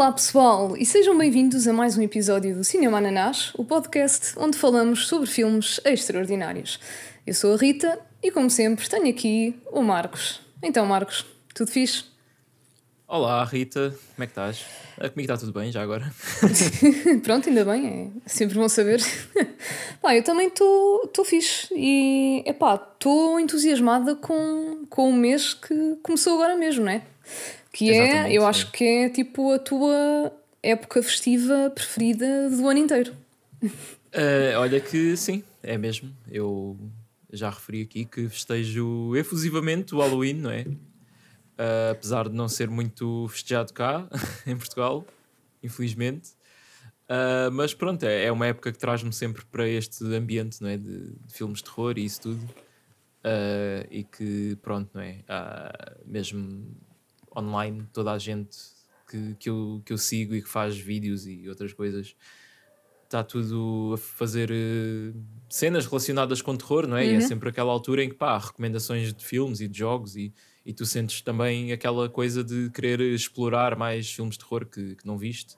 Olá pessoal e sejam bem-vindos a mais um episódio do Cinema Ananás, o podcast onde falamos sobre filmes extraordinários. Eu sou a Rita e, como sempre, tenho aqui o Marcos. Então, Marcos, tudo fixe? Olá, Rita, como é que estás? Ah, comigo está tudo bem já agora? Pronto, ainda bem, é sempre bom saber. pá, eu também estou fixe e estou entusiasmada com, com o mês que começou agora mesmo, não é? Que é, eu acho que é tipo a tua época festiva preferida do ano inteiro. Uh, olha que sim, é mesmo. Eu já referi aqui que festejo efusivamente o Halloween, não é? Uh, apesar de não ser muito festejado cá, em Portugal, infelizmente. Uh, mas pronto, é, é uma época que traz-me sempre para este ambiente não é? de, de filmes de terror e isso tudo. E que, pronto, não é? mesmo online, toda a gente que, que, eu, que eu sigo e que faz vídeos e outras coisas está tudo a fazer uh, cenas relacionadas com terror, não é? Uhum. E é uhum. sempre aquela altura em que pá, recomendações de filmes e de jogos e, e tu sentes também aquela coisa de querer explorar mais filmes de terror que, que não viste.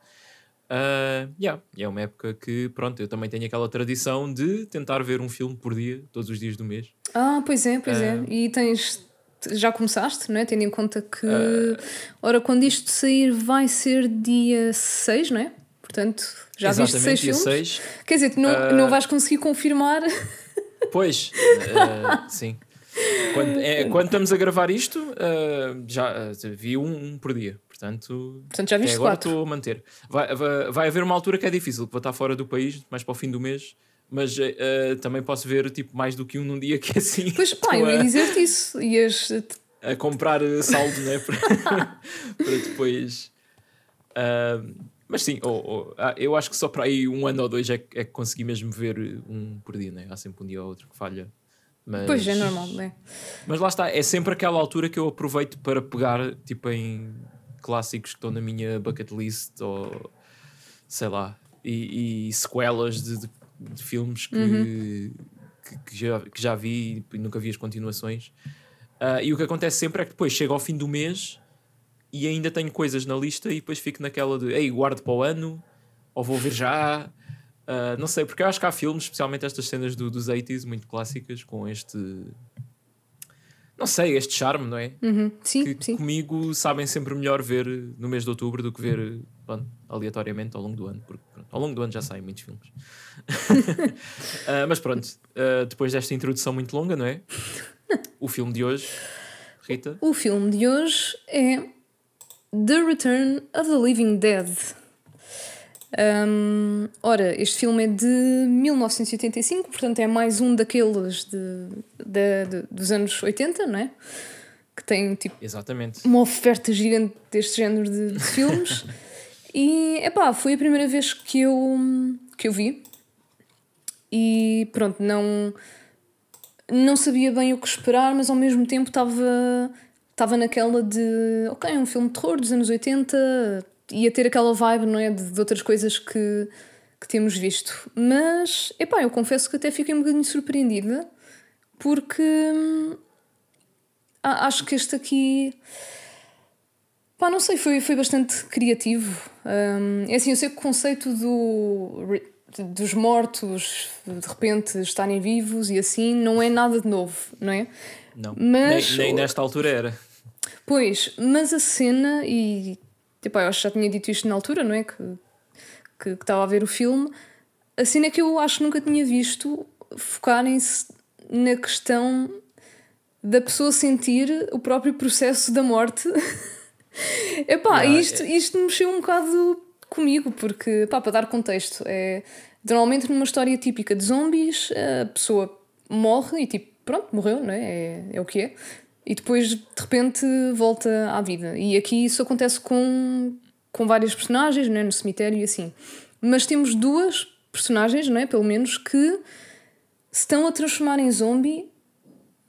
Uh, yeah. E é uma época que, pronto, eu também tenho aquela tradição de tentar ver um filme por dia, todos os dias do mês. Ah, pois é, pois uh, é. E tens já começaste, não é? Tendo em conta que, uh, ora, quando isto sair vai ser dia 6, não é? Portanto, já viste 6 filmes? 6. Quer dizer, não, uh, não vais conseguir confirmar. Pois, uh, sim. Quando, é, quando, estamos a gravar isto, já vi um, um, por dia. Portanto, Portanto já viste agora estou a manter. Vai, vai, vai haver uma altura que é difícil, que vou estar fora do país, mais para o fim do mês mas uh, também posso ver tipo mais do que um num dia que é assim. Pois pá, eu ia dizer-te isso. Ias... A comprar saldo, né? para, para depois. Uh, mas sim, oh, oh, eu acho que só para aí um ano ou dois é, é que consegui mesmo ver um por dia, né? Há sempre um dia ou outro que falha. Mas, pois é normal, né? Mas lá está, é sempre aquela altura que eu aproveito para pegar tipo em clássicos que estão na minha bucket list ou sei lá, e, e sequelas de, de de filmes que, uhum. que, que, já, que já vi e nunca vi as continuações. Uh, e o que acontece sempre é que depois chega ao fim do mês e ainda tenho coisas na lista e depois fico naquela de ei, guardo para o ano ou vou ver já. Uh, não sei, porque eu acho que há filmes, especialmente estas cenas do, dos 80s, muito clássicas, com este. Não sei, este charme, não é? Uhum. Sim, que sim. comigo sabem sempre melhor ver no mês de outubro do que ver bom, aleatoriamente ao longo do ano, porque pronto, ao longo do ano já saem muitos filmes. uh, mas pronto, uh, depois desta introdução muito longa, não é? O filme de hoje, Rita? O filme de hoje é The Return of the Living Dead. Um, ora, este filme é de 1985, portanto é mais um daqueles de, de, de, dos anos 80, não é? Que tem tipo Exatamente. uma oferta gigante deste género de, de filmes. E, epá, foi a primeira vez que eu, que eu vi. E pronto, não, não sabia bem o que esperar, mas ao mesmo tempo estava estava naquela de ok, um filme de terror dos anos 80, ia ter aquela vibe, não é? De, de, outras coisas que, que temos visto. Mas, epá, eu confesso que até fiquei um bocadinho surpreendida, porque hum, acho que este aqui Pá, não sei, foi, foi bastante criativo. Um, é assim, eu sei que o conceito do, dos mortos de repente estarem vivos e assim não é nada de novo, não é? Não, mas, nem, nem nesta altura era. Pois, mas a cena, e tipo, eu acho que já tinha dito isto na altura, não é? Que, que, que estava a ver o filme, a cena é que eu acho que nunca tinha visto focarem-se na questão da pessoa sentir o próprio processo da morte Epá, yeah, isto, é... isto mexeu um bocado comigo, porque, pá, para dar contexto, é normalmente numa história típica de zombies, a pessoa morre e tipo, pronto, morreu, não é? É, é o que é. E depois de repente volta à vida. E aqui isso acontece com, com várias personagens, não é? no cemitério e assim. Mas temos duas personagens, não é? pelo menos, que se estão a transformar em zombie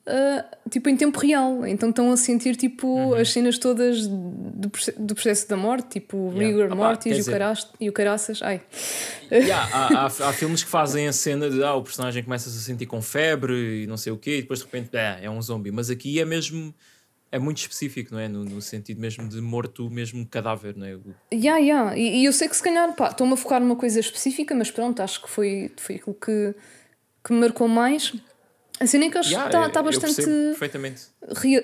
uh, tipo em tempo real. Então estão a sentir tipo uhum. as cenas todas do, do processo da morte, tipo yeah. rigor mortis e, o e o caraças. Ai. Yeah, há, há, há, filmes que fazem a cena de ah, o personagem começa -se a sentir com febre e não sei o quê, e depois de repente é, é um zombie. Mas aqui é mesmo é muito específico, não é? No, no sentido mesmo de morto, mesmo cadáver, não é? Yeah, yeah. E, e eu sei que se calhar, pá, estou-me a focar numa coisa específica, mas pronto, acho que foi, foi aquilo que, que me marcou mais. Assim, nem que acho que Yeah, está eu- tá eu bastante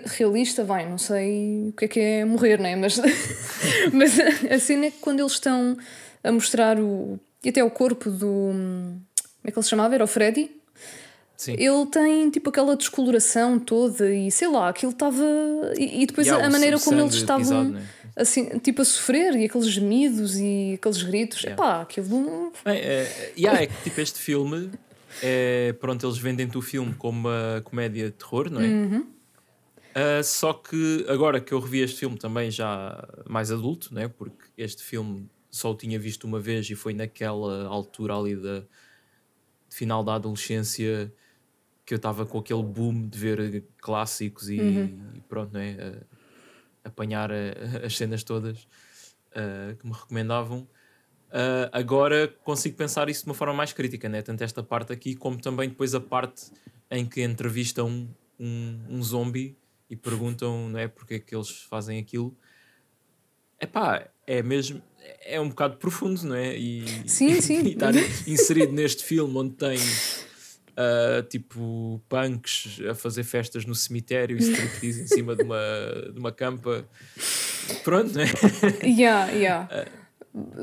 realista, vai, não sei o que é que é morrer, né? Mas, mas a cena é que quando eles estão a mostrar o. e até o corpo do. Como é que ele se chamava? Era o Freddy? Sim. Ele tem tipo aquela descoloração toda e sei lá, aquilo estava. E, e depois Yeah, a, a maneira como eles estavam pisado, né? assim, tipo a sofrer e aqueles gemidos e aqueles gritos. Yeah. Epá, aquilo. Bem, é, yeah, é que tipo este filme é, pronto, eles vendem-te o filme como uma comédia de terror, não é? Uhum. Ah, só que agora que eu revi este filme também já mais adulto, né? porque este filme só o tinha visto uma vez e foi naquela altura ali da final da adolescência que eu estava com aquele boom de ver clássicos e, e pronto, né? a- apanhar a- as cenas todas ah, que me recomendavam. Uh, agora consigo pensar isso de uma forma mais crítica, né? tanto esta parte aqui como também depois a parte em que entrevistam um, um, um zombie e perguntam não é, porque é que eles fazem aquilo. Epá, é mesmo é um bocado profundo, não é? E, Sim, sim. e estar inserido neste filme onde tem uh, tipo punks a fazer festas no cemitério e striptease em cima de uma, de uma campa. Pronto, não é? Yeah, yeah.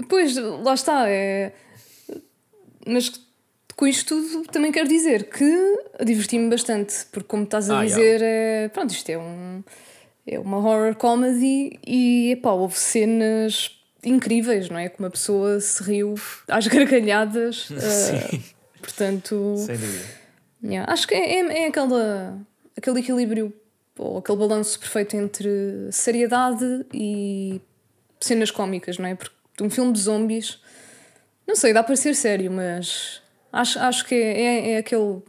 Pois, lá está. É... Mas com isto tudo também quero dizer que diverti-me bastante, porque como estás a Ah, dizer, é... pronto, isto é um é uma horror comedy e epá, houve cenas incríveis, não é? Que uma pessoa se riu às gargalhadas. eh, Sim, portanto, sem dúvida. yeah, acho que é, é, é aquela, aquele equilíbrio ou aquele balanço perfeito entre seriedade e cenas cómicas, não é? Porque um filme de zombies, não sei, dá para ser sério, mas acho, acho que é, é, é aquele.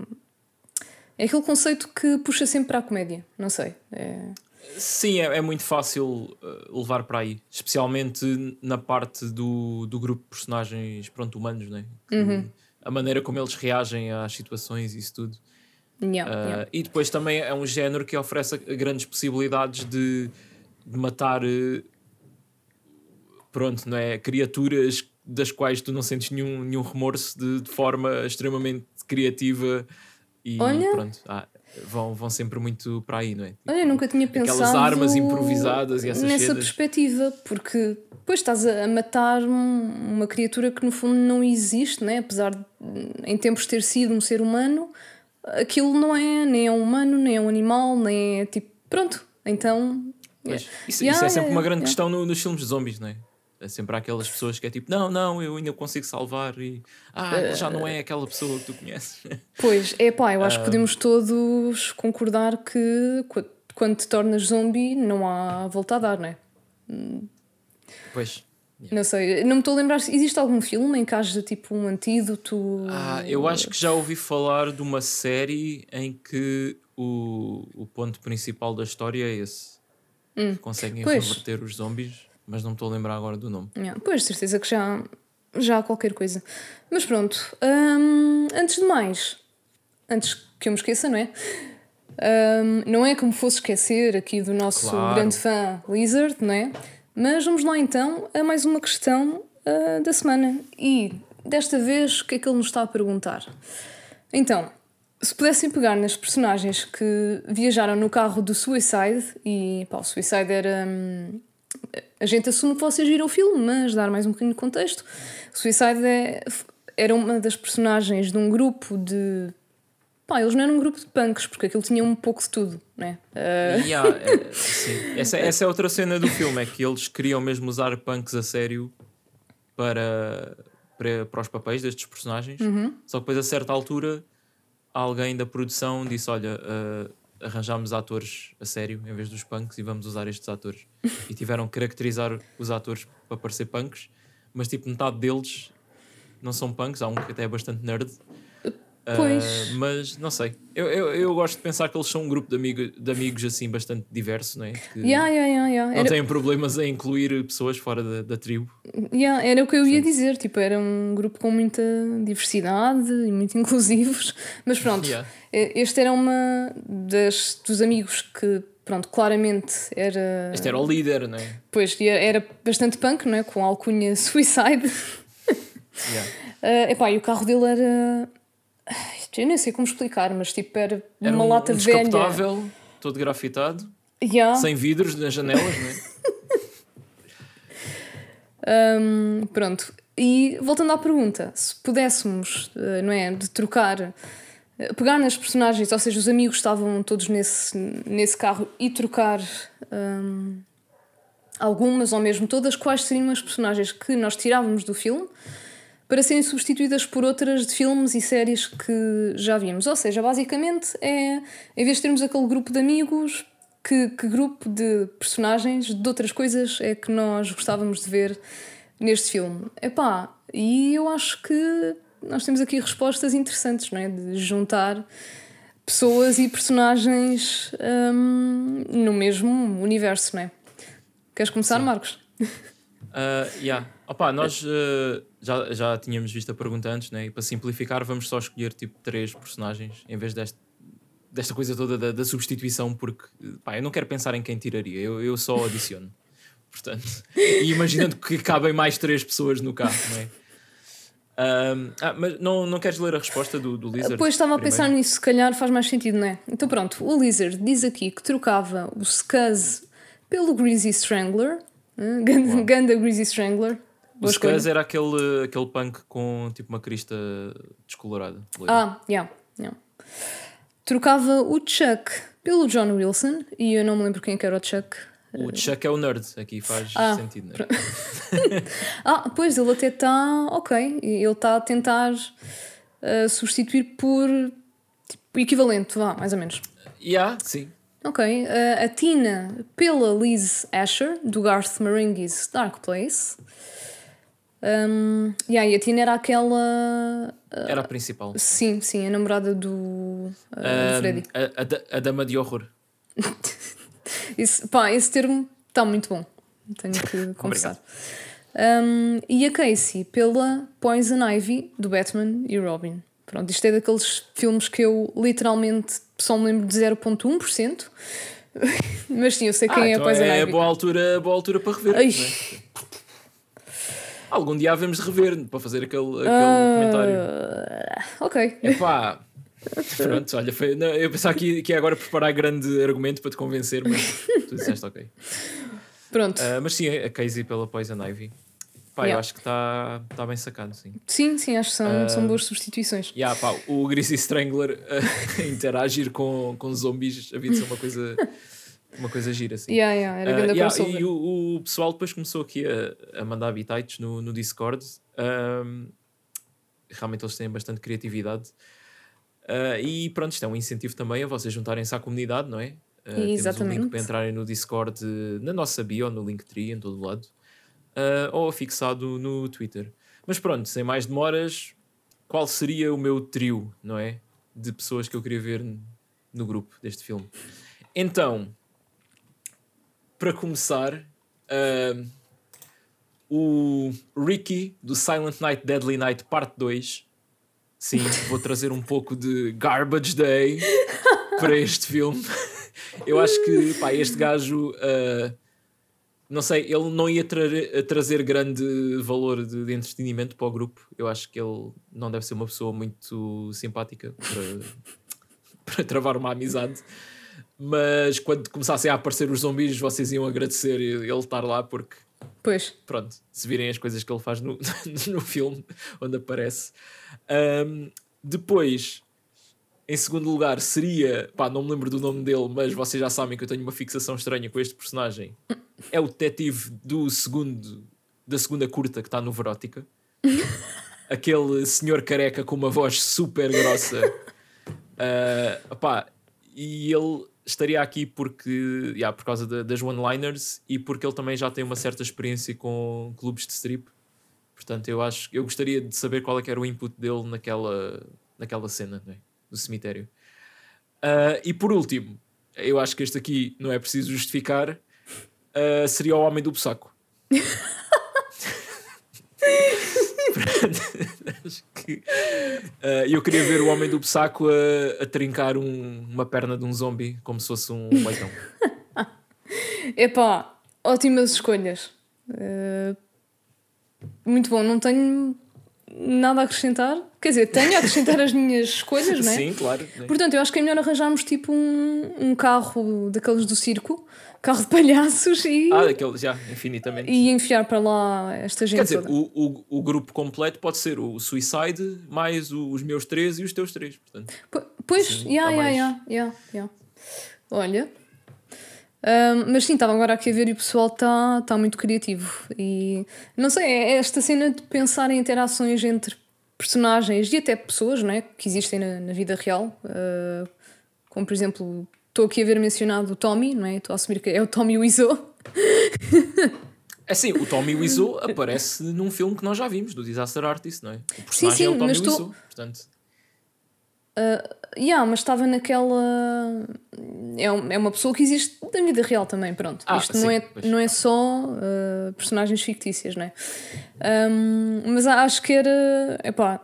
É aquele conceito que puxa sempre para a comédia, não sei. É... Sim, é, é muito fácil uh, levar para aí, especialmente na parte do, do grupo de personagens pronto, humanos, né? Que a maneira como eles reagem às situações e isso tudo. Yeah, Uh, yeah. E depois também é um género que oferece grandes possibilidades de, de matar uh, pronto, não é? criaturas das quais tu não sentes nenhum, nenhum remorso de, de forma extremamente criativa e Olha. pronto, ah, vão, vão sempre muito para aí, não é? Olha, eu nunca tinha pensado Aquelas armas improvisadas e essas nessa cenas. perspectiva, porque depois estás a matar um- uma criatura que no fundo não existe, né? apesar de em tempos ter sido um ser humano, aquilo não é nem é um humano, nem é um animal, nem é tipo. Pronto, então. Pois, Isso, Yeah, isso é sempre yeah, uma grande yeah. questão no- nos filmes de zombies, não é? É sempre há aquelas pessoas que é tipo, não, não, eu ainda consigo salvar e ah, ele já não é aquela pessoa que tu conheces. Pois, é pá, eu Ah. acho que podemos todos concordar que qu- quando te tornas zombie não há volta a dar, não é? pois. Não sei, não me estou a lembrar se existe algum filme em que haja tipo um antídoto. Ah, eu acho que já ouvi falar de uma série em que o, o ponto principal da história é esse. Que conseguem Hum. Pois. reverter os zombies, mas não me estou a lembrar agora do nome. Yeah, pois, certeza que já, já há qualquer coisa. Mas pronto, hum, antes de mais, antes que eu me esqueça, não é? Hum, não é como fosse esquecer aqui do nosso Claro. grande fã Lizard, não é? Mas vamos lá então a mais uma questão ah, da semana. E desta vez, o que é que ele nos está a perguntar? Então, se pudessem pegar nas personagens que viajaram no carro do Suicide, e pá, o Suicide era. hum, a gente assume que vocês viram o filme, mas dar mais um bocadinho de contexto. Suicide é- era uma das personagens de um grupo de. Pá, eles não eram um grupo de punks, porque aquilo tinha um pouco de tudo, né? Ah, Yeah, é, sim. Essa, essa é outra cena do filme, é que eles queriam mesmo usar punks a sério para, para, para os papéis destes personagens. Uhum. Só que depois, a certa altura, alguém da produção disse: Olha, uh, arranjámos atores a sério em vez dos punks e vamos usar estes atores. e tiveram que caracterizar os atores para parecer punks, mas tipo, metade deles não são punks, há um que até é bastante nerd. Uh, Pois. mas não sei, eu, eu, eu gosto de pensar que eles são um grupo de, amigo, de amigos assim bastante diverso, não é? Que yeah, yeah, yeah, não Era, têm problemas em incluir pessoas fora da, da tribo. yeah, era o que eu ia dizer, tipo, era um grupo com muita diversidade e muito inclusivos. Mas pronto, este era uma das, dos amigos que pronto, claramente era. Este era o líder, não é? Pois, era bastante punk, não é? Com a alcunha Suicide. Yeah. uh, epá, e o carro dele era. Eu nem sei como explicar, mas tipo, era, era uma um, lata um velha. todo grafitado. Yeah. Sem vidros nas janelas, não é? um, pronto. E voltando à pergunta, se pudéssemos, uh, não é? De trocar pegar nas personagens, ou seja, os amigos estavam todos nesse, nesse carro e trocar um, algumas ou mesmo todas, quais seriam as personagens que nós tirávamos do filme para serem substituídas por outras de filmes e séries que já vimos. Ou seja, basicamente é, em vez de termos aquele grupo de amigos, que, que grupo de personagens de outras coisas é que nós gostávamos de ver neste filme? Epá, e eu acho que nós temos aqui respostas interessantes, não é? De juntar pessoas e personagens um, no mesmo universo, não é? Queres começar, Sim. Marcos? Uh, yeah. Opa, nós uh, já, já tínhamos visto a pergunta antes, né? e para simplificar, vamos só escolher tipo três personagens em vez deste, desta coisa toda da, da substituição, porque pá, eu não quero pensar em quem tiraria, eu, eu só adiciono. Portanto, e imaginando que cabem mais três pessoas no carro, não é? Um, ah, mas não, não queres ler a resposta do, do Lizard? Pois estava a pensar nisso, se calhar faz mais sentido, não é? Então pronto, o Lizard diz aqui que trocava o Scuzz pelo Greasy Strangler. Uh, Ganda, Ganda Greasy Strangler. o Scuzz era aquele, aquele punk com tipo uma crista descolorada. Ah, yeah, yeah. Trocava o Chuck pelo John Wilson e eu não me lembro quem é era o Chuck. O Chuck é o nerd, aqui faz ah, sentido, não é? ah, pois ele até está. Ok, ele está a tentar uh, substituir por tipo, equivalente, vá, mais ou menos. Yeah, sim. Ok, uh, a Tina pela Liz Asher, do Garth Marenghi's Dark Place. Um, yeah, e a Tina era aquela. Uh, era a principal. Sim, sim, a namorada do, uh, um, do Freddy. A, a, a, dama de horror. Isso, pá, esse termo está muito bom. Tenho que confessar. Um, e a Casey pela Poison Ivy do Batman e Robin. Pronto, isto é daqueles filmes que eu literalmente só me lembro de 0,1%. Mas sim, eu sei quem ah, é então a Poison é Ivy. É boa altura, boa altura para rever. É? Algum dia havemos de rever para fazer aquele, aquele uh, comentário. Ok. Epá, Pronto, olha, foi, não, eu pensava que, que ia agora preparar grande argumento para te convencer, mas tu disseste ok. Pronto. Uh, mas sim, a Casey pela Poison Ivy. Pá, yeah. eu acho que está tá bem sacado, sim. Sim, sim, acho que são, uh, são boas substituições. Yeah, pá, o Greasy Strangler a interagir com, com zombies havia de ser uma coisa, uma coisa gira, assim. Yeah, yeah, era uh, yeah, e o, o, pessoal depois começou aqui a, a mandar habitats no, no Discord. Um, realmente eles têm bastante criatividade. Uh, e pronto, isto é um incentivo também a vocês juntarem-se à comunidade, não é? Uh, Exatamente. Temos um link para entrarem no Discord na nossa bio, no Linktree, em todo lado, uh, ou fixado no Twitter. Mas pronto, sem mais demoras, qual seria o meu trio, não é? De pessoas que eu queria ver no grupo deste filme. Então, para começar, uh, o Ricky do Silent Night Deadly Night Parte 2 Sim, vou trazer um pouco de Garbage Day para este filme. Eu acho que pá, este gajo, uh, não sei, ele não ia tra trazer grande valor de, de, entretenimento para o grupo. Eu acho que ele não deve ser uma pessoa muito simpática para, para travar uma amizade. Mas quando começassem a aparecer os zumbis, vocês iam agradecer ele estar lá porque Pois. Pronto, se virem as coisas que ele faz no, no filme, onde aparece. Um, depois, em segundo lugar, seria. Pá, não me lembro do nome dele, mas vocês já sabem que eu tenho uma fixação estranha com este personagem. É o detetive do segundo. da segunda curta que está no Verótica. Aquele senhor careca com uma voz super grossa. Uh, pá, e ele estaria aqui porque, yeah, por causa de, das one-liners e porque ele também já tem uma certa experiência com clubes de strip. Portanto, eu acho eu gostaria de saber qual é que era o input dele naquela, naquela cena né, do cemitério. Uh, e por último, eu acho que este aqui não é preciso justificar, uh, seria o Homem do Bussaco. acho que uh, eu queria ver o homem do saco a, a trincar um, uma perna de um zombie como se fosse um leitão. Epá, ótimas escolhas. Uh, muito bom, não tenho nada a acrescentar. Quer dizer, tenho a acrescentar as minhas escolhas, não é? Sim, claro. Portanto, eu acho que é melhor arranjarmos tipo um, um carro daqueles do circo, carro de palhaços e. Ah, daqueles já, infinitamente. E enfiar para lá esta gente. Quer dizer, o, o, o, grupo completo pode ser o Suicide mais os meus três e os teus três. Portanto, pois, já, já, já, já. Olha, um, mas sim, estava agora aqui a ver e o pessoal está tá muito criativo. E não sei, é esta cena de pensar em interações entre personagens e até pessoas não é? que existem na, na vida real. Uh, como por exemplo, estou aqui a ver mencionado o Tommy, não é? Estou a assumir que é o Tommy Wiseau. É sim, o Tommy Wiseau aparece num filme que nós já vimos, do Disaster Artist, não é? O personagem sim, sim, é o Tommy Wiseau, estou... portanto. Uh, yeah, mas estava naquela. É, é uma pessoa que existe na vida real também, pronto. Ah, Isto sim, não, é, não é só uh, personagens fictícias, né? Um, mas acho que era. Epá,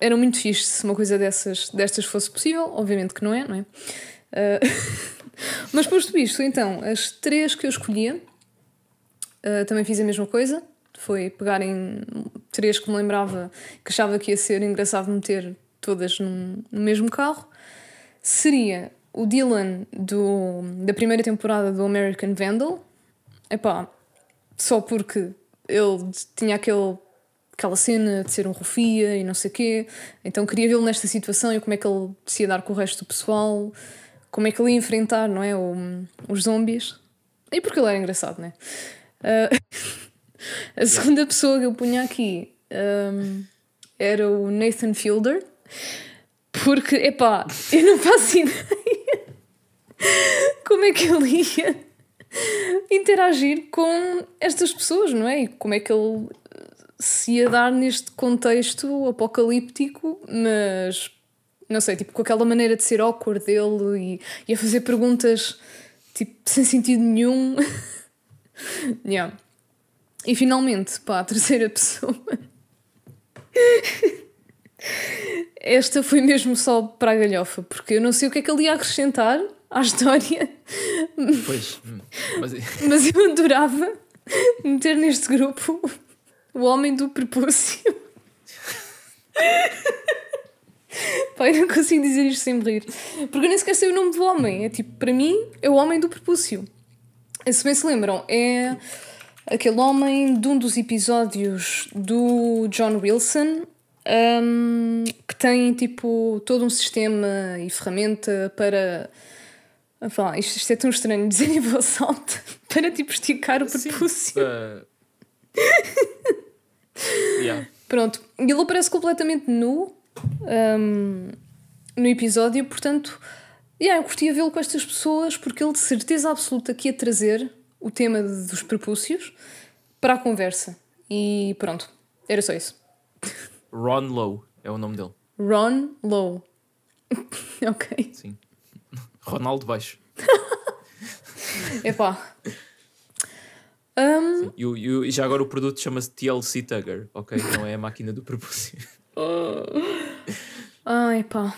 era muito fixe se uma coisa dessas, destas fosse possível, obviamente que não é, não é? Uh, mas posto isto, então, as três que eu escolhia uh, também fiz a mesma coisa. Foi pegar em três que me lembrava que achava que ia ser engraçado meter todas num, no mesmo carro, seria o Dylan do, da primeira temporada do American Vandal. Epá, só porque ele tinha aquele, aquela cena de ser um rufia e não sei o quê, então queria vê-lo nesta situação e como é que ele se ia dar com o resto do pessoal, como é que ele ia enfrentar, não é, o, os zombies. E porque ele era engraçado, não é? Uh, a segunda pessoa que eu punha aqui um, era o Nathan Fielder porque, epá, eu não faço ideia como é que ele ia interagir com estas pessoas, não é? E como é que ele se ia dar neste contexto apocalíptico, mas não sei, tipo, com aquela maneira de ser awkward dele e, e a fazer perguntas tipo sem sentido nenhum. yeah. E finalmente, pá, a terceira pessoa esta foi mesmo só para a galhofa, porque eu não sei o que é que ele ia acrescentar à história. Pois, hum, mas, mas eu adorava meter neste grupo o homem do prepúcio. Pai, não consigo dizer isto sem rir. Porque eu nem sequer sei o nome do homem. É tipo, para mim, é o homem do prepúcio. Se bem se lembram, é aquele homem de um dos episódios do John Wilson um, que tem tipo todo um sistema e ferramenta para. Falar, isto, isto é tão estranho dizer em voz alta para tipo esticar o prepúcio. Uh... yeah. Pronto, e ele aparece completamente nu um, no episódio, portanto, yeah, eu curtia vê-lo com estas pessoas porque ele de certeza absoluta que ia trazer o tema dos prepúcios para a conversa. E pronto, era só isso. Ron Lowe é o nome dele. Ron Lowe. ok. Sim. Ronaldo Baixo. Epá. Um... E, e, e, já agora o produto chama-se TLC Tugger, ok? Não é a máquina do propósito. Ai pá.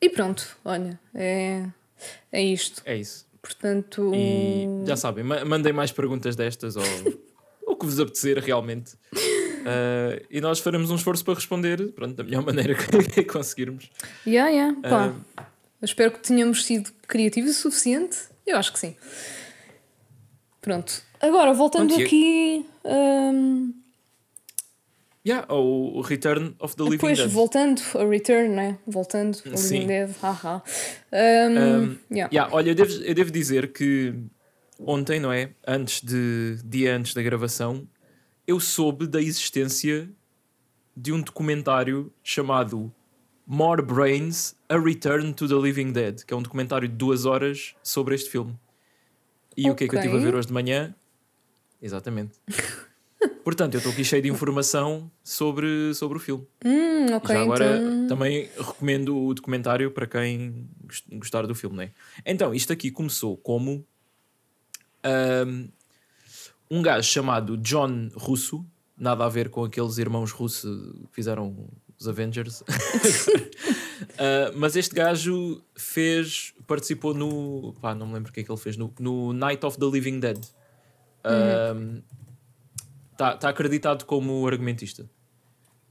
E pronto, olha, é, é isto. É isso. Portanto. E já sabem, mandem mais perguntas destas ou o que vos apetecer realmente. Uh, e nós faremos um esforço para responder pronto, da melhor maneira que conseguirmos. Yeah, yeah. Pá. Uh, espero que tenhamos sido criativos o suficiente. Eu acho que sim. Pronto. Agora, voltando aqui. Um... Yeah, o Return of the Living Depois, Dead. voltando a Return, né? Voltando ao Living Dead. Haha. Um, um, yeah. Yeah, olha, eu devo, eu devo dizer que ontem, não é? Antes de dia antes da gravação, eu soube da existência de um documentário chamado More Brains: A Return to the Living Dead, que é um documentário de duas horas sobre este filme. E okay. o que é que eu estive a ver hoje de manhã? Exatamente. Portanto, eu estou aqui cheio de informação sobre, sobre o filme. Hum, okay, Já agora então... também recomendo o documentário para quem gostar do filme, né? Então, isto aqui começou como um, um gajo chamado John Russo, nada a ver com aqueles irmãos russos que fizeram os Avengers. uh, mas este gajo fez, participou no. Pá, não me lembro o que é que ele fez. No, no Night of the Living Dead. Está Uhum. tá acreditado como argumentista.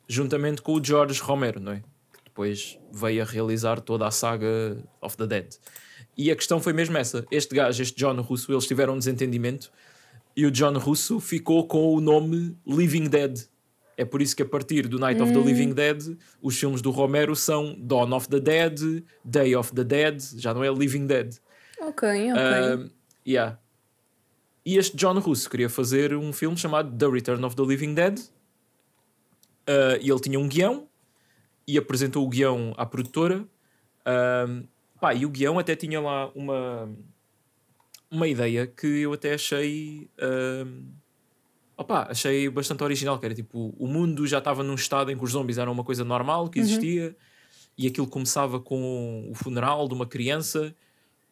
Juntamente com o George Romero, não é? Que depois veio a realizar toda a saga of the Dead. E a questão foi mesmo essa. Este gajo, este John Russo, eles tiveram um desentendimento e o John Russo ficou com o nome Living Dead. É por isso que a partir do Night of the Living Dead, os filmes do Romero são Dawn of the Dead, Day of the Dead, já não é Living Dead. Ok, ok. Um, yeah. E este John Russo queria fazer um filme chamado The Return of the Living Dead. Uh, e ele tinha um guião e apresentou o guião à produtora. Um, pá, e o guião até tinha lá uma, uma ideia que eu até achei. Um, opá, achei bastante original, que era tipo, o mundo já estava num estado em que os zombies eram uma coisa normal que existia, e aquilo começava com o funeral de uma criança,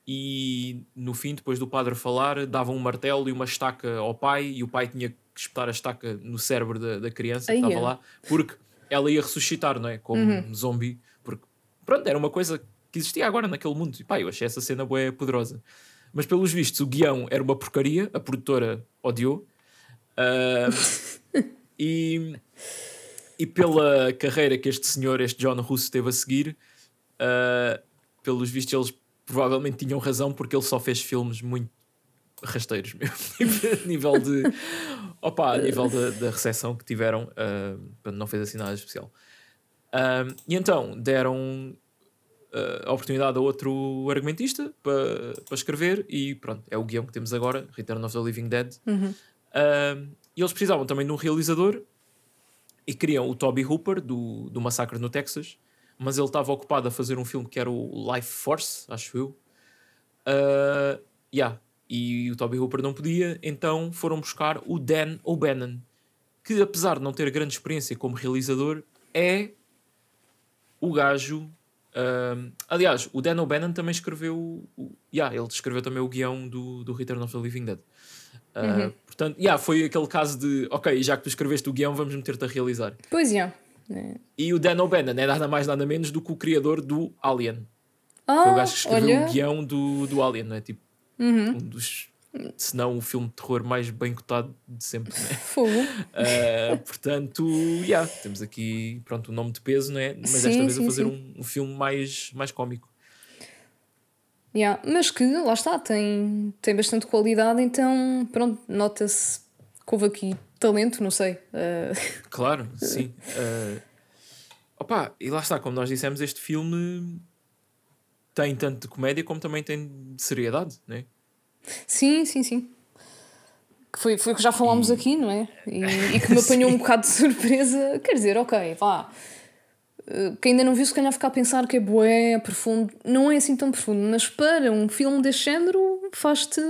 e no fim, depois do padre falar, dava um martelo e uma estaca ao pai, e o pai tinha que espetar a estaca no cérebro da, da criança que estava é. lá, porque ela ia ressuscitar, não é? Como um zombie, porque pronto, era uma coisa que existia agora naquele mundo. E pá, eu achei essa cena bué poderosa. Mas pelos vistos, o guião era uma porcaria, a produtora odiou. Ah, e, e pela carreira que este senhor, este John Russo, teve a seguir, ah, pelos vistos, eles provavelmente tinham razão porque ele só fez filmes muito rasteiros mesmo, a nível de opa, a nível da, da recepção que tiveram, portanto, não fez assim nada especial. Ah, e então deram a oportunidade a outro argumentista para para escrever, e pronto, é o guião que temos agora: Return of the Living Dead. Uhum. E eles precisavam também de um realizador e queriam o Toby Hooper do, do Massacre no Texas, mas ele estava ocupado a fazer um filme que era o Life Force, acho eu. Ah, yeah. E o Toby Hooper não podia, então foram buscar o Dan O'Bannon, que apesar de não ter grande experiência como realizador, é o gajo. Ah, aliás, o Dan O'Bannon também escreveu. O, yeah, ele escreveu também o guião do, do Return of the Living Dead. Ah, Portanto, yeah, foi aquele caso de ok, já que tu escreveste o guião, vamos meter-te a realizar. Pois é. É. E o Dan O'Bannon é nada mais nada menos do que o criador do Alien. Foi o Ah, gajo que escreveu olha. o guião do, do Alien, não é? Tipo, Uhum. um dos. Se não o filme de terror mais bem cotado de sempre, não é? Fogo. Ah, portanto, yeah, temos aqui pronto, um nome de peso, não é? Mas Sim, desta vez sim, a fazer um, um filme mais, mais cómico. Yeah, Mas que, lá está, tem, tem bastante qualidade, então, pronto, nota-se que houve aqui talento, não sei. Ah, Claro, sim. Ah, opa, e lá está, como nós dissemos, este filme tem tanto de comédia como também tem de seriedade, não é? Sim, sim, sim. Que foi, foi o que já falámos aqui, não é? E, e que me apanhou um bocado de surpresa. Quer dizer, ok, vá. Uh, Que ainda não viu, se calhar ficar a pensar que é bué, profundo. Não é assim tão profundo, mas para um filme deste género faz-te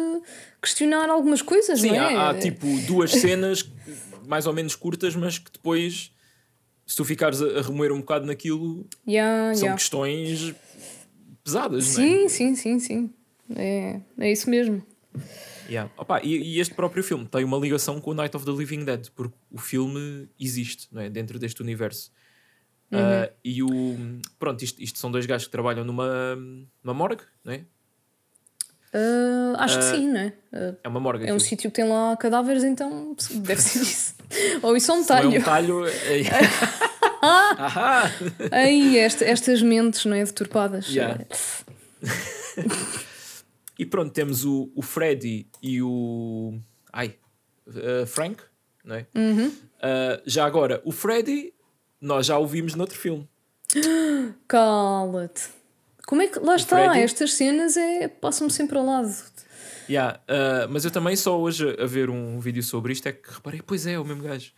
questionar algumas coisas, Sim, não é? há, há, tipo duas cenas mais ou menos curtas, mas que depois, se tu ficares a, a remoer um bocado naquilo, Yeah, são yeah. questões pesadas, não é? Sim, sim, sim, sim. É, é isso mesmo. Yeah. Opa, e, e este próprio filme tem uma ligação com o Night of the Living Dead, porque o filme existe não é? dentro deste universo. Ah, e o. Pronto, isto, isto são dois gajos que trabalham numa, numa morgue, não é? Uh, acho que sim, não é? Uh, É uma morgue. é um sítio que tem lá cadáveres, então deve ser isso. Ou isso é um não é talho. um talho. é-! Ai, esta- estas mentes, não é? Deturpadas. Yeah. E pronto, temos o, o Freddy e o. Ai, uh, Frank, não é? Uhum. Uh, já agora, o Freddy, nós já o vimos noutro filme. Cala-te. Como é que. Lá está, Freddy? estas cenas é, passam-me sempre ao lado. Yeah, uh, mas eu também só hoje a ver um vídeo sobre isto é que reparei, pois é, é o mesmo gajo.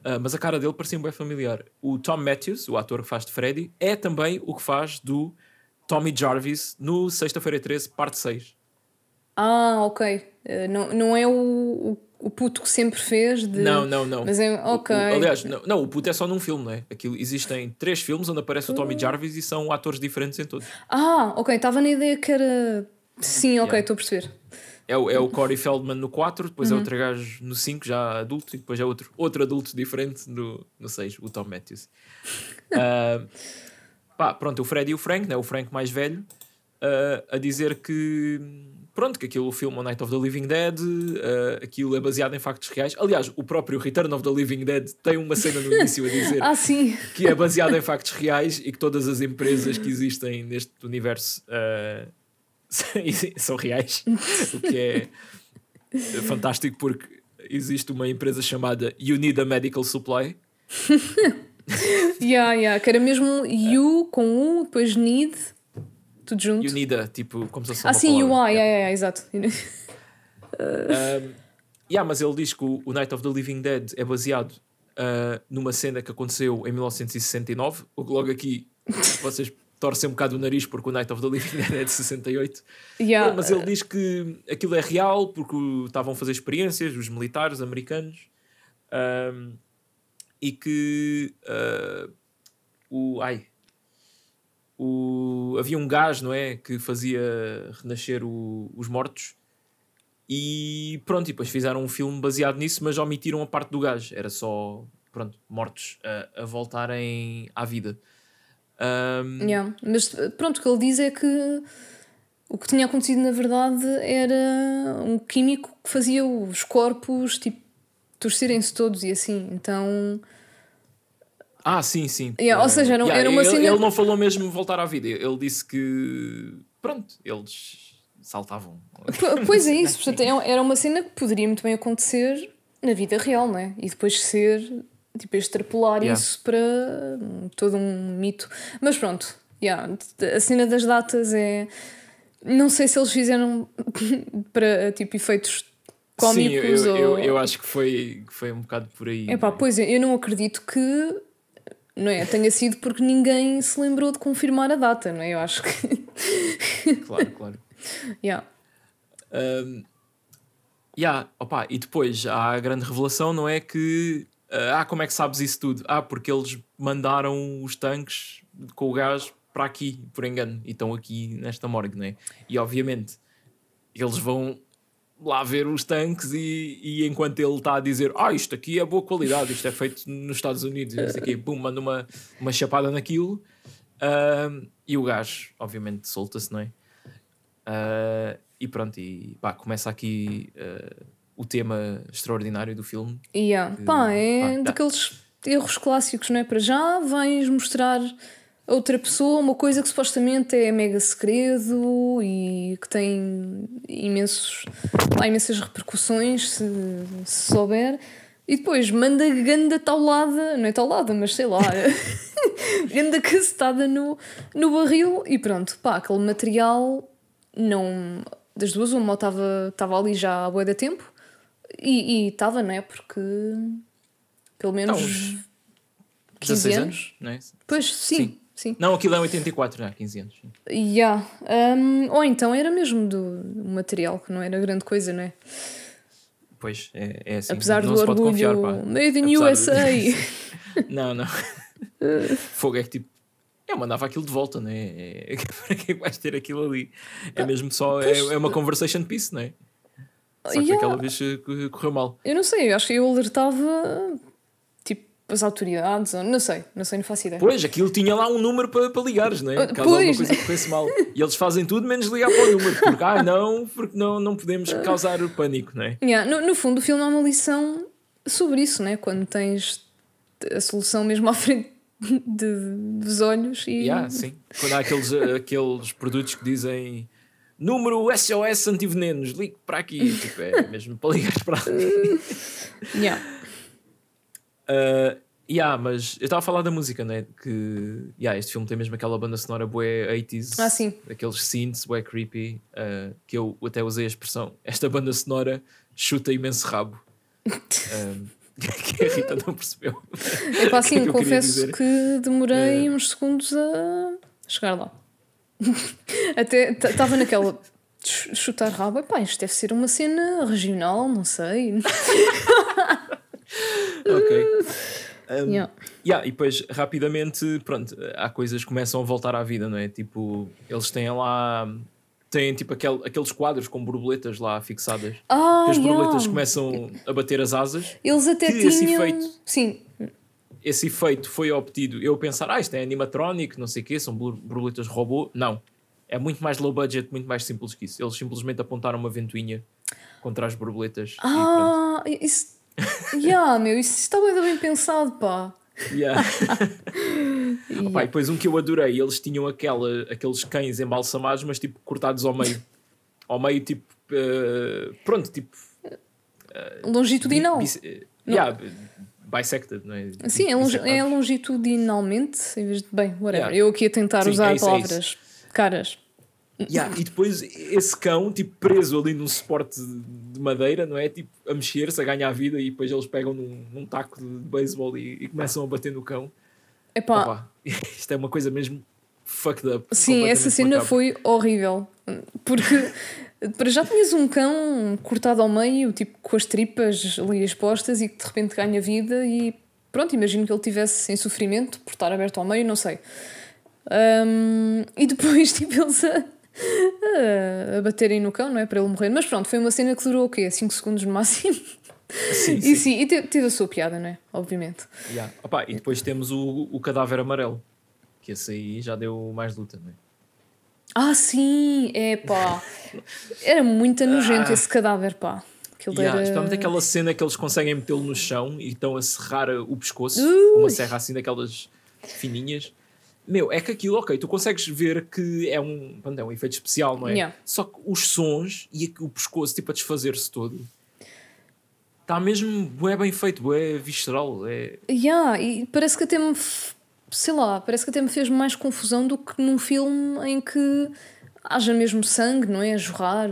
Uh, mas a cara dele parecia bem familiar. O Tom Matthews, o ator que faz de Freddy, é também o que faz do Tommy Jarvis no Sexta-feira 13, parte 6. Ah, ok. Uh, não, não é o, o, o puto que sempre fez de. Não, não, não. Mas é. Ok. o- aliás, não, não, o puto é só num filme, não é? Aquilo, existem três filmes onde aparece o Tommy Jarvis e são atores diferentes em todos. Ah, ok. Estava na ideia que era. Sim, ok, Yeah. estou a perceber. É o, é o Corey Feldman no 4, depois Uhum. é outro gajo no 5, já adulto, e depois é outro, outro adulto diferente no, no 6, o Tom Matthews. Ah, pá, pronto, o Fred e o Frank, né? o Frank mais velho, uh, a dizer que pronto, que aquilo, o filme o Night of the Living Dead, uh, aquilo é baseado em factos reais. Aliás, o próprio Return of the Living Dead tem uma cena no início a dizer ah, que é baseado em factos reais e que todas as empresas que existem neste universo uh, são reais. o que é fantástico porque existe uma empresa chamada You Need a Medical Supply. yeah, yeah, que era mesmo You com U, depois Need tudo junto. Unida, tipo, como se fosse Ah, sim, UI, yeah, yeah, yeah, exato. um, yeah, mas ele diz que o, o, Night of the Living Dead é baseado uh, numa cena que aconteceu em 1969. O que logo aqui vocês torcem um bocado o nariz porque o Night of the Living Dead é de 68. Yeah. Mas ele diz que aquilo é real porque estavam a fazer experiências, os militares americanos, um, e que uh, o. Ai, o, havia um gás, não é? Que fazia renascer o, os mortos. E pronto, e depois fizeram um filme baseado nisso, mas omitiram a parte do gás. Era só, pronto, mortos a, a voltarem à vida. Um... Yeah. Mas pronto, o que ele diz é que o que tinha acontecido na verdade era um químico que fazia os corpos tipo torcerem-se todos e assim. Então ah, sim, sim. Yeah, ou seja, era, yeah, era uma ele, cena... ele não falou mesmo voltar à vida. Ele disse que. Pronto, eles saltavam. Pois é isso. Portanto, é era uma cena que poderia muito bem acontecer na vida real, não é? E depois ser. Tipo, extrapolar yeah. isso para todo um mito. Mas pronto, yeah, a cena das datas é. Não sei se eles fizeram para tipo efeitos Sim, eu, ou... eu, eu, acho que foi, foi um bocado por aí. É pá, pois é, eu não acredito que não é? Tenha sido porque ninguém se lembrou de confirmar a data, não é? Eu acho que. claro, claro. Yeah. Um, yeah, opa, e depois há a grande revelação, não é? Que. Uh, ah, como é que sabes isso tudo? Ah, porque eles mandaram os tanques com o gás para aqui, por engano, e estão aqui nesta morgue, não é? E obviamente eles vão lá ver os tanques e, e enquanto ele está a dizer ah, isto aqui é boa qualidade, isto é feito nos Estados Unidos, e aqui, pum, manda uma, uma chapada naquilo uh, e o gás, obviamente, solta-se, não é? Uh, e pronto, e pá, começa aqui uh, o tema extraordinário do filme. Yeah. Que, pá, é pá, daqueles erros clássicos, não é? Para já vais mostrar outra pessoa uma coisa que supostamente é mega segredo e que tem imensos, há imensas repercussões se, se souber. E depois manda ganda taulada, não é taulada, mas sei lá, ganda cacetada no, no barril e pronto, pá, aquele material não. Das duas, uma estava ali já há boa da tempo e estava, não é? Porque pelo menos. Então, 15 anos, anos, não é? Pois sim. sim. Sim. Não, aquilo é 84, há 15 anos. Yeah. Um, ou então era mesmo do material, que não era grande coisa, não é? Pois, é, é assim. Apesar não do orgulho confiar, made in USA. De... não, não. Fogo é que tipo. Eu mandava aquilo de volta, não é? é para que vais ter aquilo ali? É mesmo só. É, é uma conversation piece, não é? Só que yeah. aquela vez correu mal. Eu não sei, eu acho que eu alertava as autoridades, não sei, não sei, não faço ideia. Pois, aquilo tinha lá um número para, para ligares, não é? Caso pois. alguma coisa corresse mal. E eles fazem tudo menos ligar para o número, porque ah, não, porque não, não podemos causar pânico, não é? Yeah, no, no fundo, o filme é uma lição sobre isso, não é? Quando tens a solução mesmo à frente de, dos olhos e. Yeah, sim. Quando há aqueles, aqueles produtos que dizem número SOS antivenenos, ligue para aqui, tipo, é mesmo para ligar para ali. yeah. Uh, yeah, mas eu estava a falar da música, né? Que yeah, este filme tem mesmo aquela banda sonora bué 80s, ah, sim. aqueles synths bué creepy, uh, que eu até usei a expressão. Esta banda sonora chuta imenso rabo. um, que a Rita não percebeu. É pá, assim, que confesso que demorei uh, uns segundos a chegar lá. Até estava naquela chutar rabo, pá, isto deve ser uma cena regional, não sei. ok. Um, yeah. Yeah, e depois rapidamente, pronto, há coisas que começam a voltar à vida, não é? Tipo, eles têm lá. Têm tipo aquel, aqueles quadros com borboletas lá fixadas. Ah, que as borboletas yeah. começam a bater as asas. Eles até tinham. Esse efeito, Sim. Esse efeito foi obtido. Eu pensar, ah, isto é animatronic, não sei o quê, são borboletas robô. Não. é muito mais low budget, muito mais simples que isso. Eles simplesmente apontaram uma ventoinha contra as borboletas. Ah, isso. yeah, meu, isso está bem, bem pensado, pá. Yeah. Opa, e depois um que eu adorei, eles tinham aquela, aqueles cães embalsamados, mas tipo cortados ao meio. Ao meio, tipo. Uh, pronto, tipo. Uh, Longitudinal. Bi, bi, yeah, bisected, não é? Sim, é, é longitudinalmente, em vez de. Bem, whatever. Yeah. Eu aqui a tentar Sim, usar é isso, palavras é caras. Yeah, e depois esse cão, tipo, preso ali num suporte de madeira, não é? Tipo, a mexer-se, a ganhar vida, e depois eles pegam num, num taco de beisebol e, e, começam a bater no cão. Epá. Opa, isto é uma coisa mesmo fucked up. Sim, essa cena foi horrível. Porque para já tinhas um cão cortado ao meio, tipo, com as tripas ali expostas e que de repente ganha vida e pronto, imagino que ele tivesse em sofrimento por estar aberto ao meio, não sei. Um, e depois, tipo, eles a a baterem no cão, não é? Para ele morrer. Mas pronto, foi uma cena que durou o quê? 5 segundos no máximo. Sim, e sim, e teve, a sua piada, não é? Obviamente. Yeah. Opa, e depois temos o, o cadáver amarelo, que esse aí já deu mais luta, não é? Ah, sim, é pá. Era muito nojento ah. esse cadáver, pá. Aquilo yeah, era... Especialmente aquela cena que eles conseguem metê-lo no chão e estão a serrar o pescoço, uh. uma serra assim daquelas fininhas. Meu, é que aquilo, ok, tu consegues ver que é um, é um efeito especial, não é? Yeah. Só que os sons e o pescoço, tipo, a desfazer-se todo, está mesmo é bem feito, é visceral. É... Yeah, e parece que até me, sei lá, parece que até me fez mais confusão do que num filme em que haja mesmo sangue, não é? A jorrar.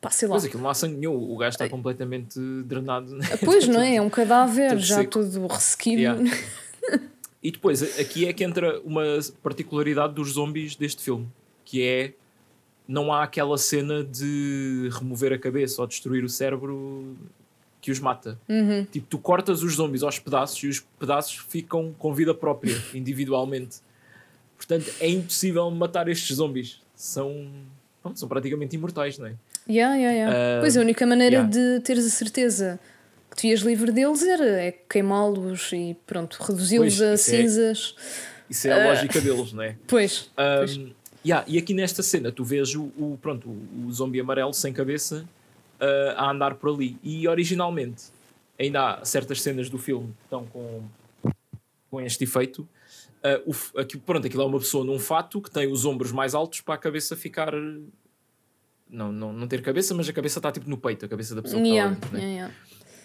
Pá, sei lá. Mas aquilo não há sangue nenhum, o gajo está completamente drenado. Né? Pois, não é? É um cadáver já seco. todo ressequido. Yeah. E depois, aqui é que entra uma particularidade dos zombies deste filme, que é não há aquela cena de remover a cabeça ou destruir o cérebro que os mata. Uhum. Tipo, tu cortas os zombies aos pedaços e os pedaços ficam com vida própria, individualmente. Portanto, é impossível matar estes zombies. São, são praticamente imortais, não é? Yeah, yeah, yeah. Uh, pois a única maneira yeah. de teres a certeza que tu ias livre deles era é queimá-los e pronto, reduzi-los a isso cinzas. É, isso é a uh, lógica deles, não é? Pois. Um, pois. Yeah, e aqui nesta cena tu vês o, o pronto, o, o zombie amarelo sem cabeça uh, a andar por ali. E originalmente ainda há certas cenas do filme que estão com, com este efeito. Uh, o, aqui, pronto, aquilo é uma pessoa num fato que tem os ombros mais altos para a cabeça ficar. Não, não, não ter cabeça, mas a cabeça está tipo no peito, a cabeça da pessoa que yeah, está né? yeah, yeah.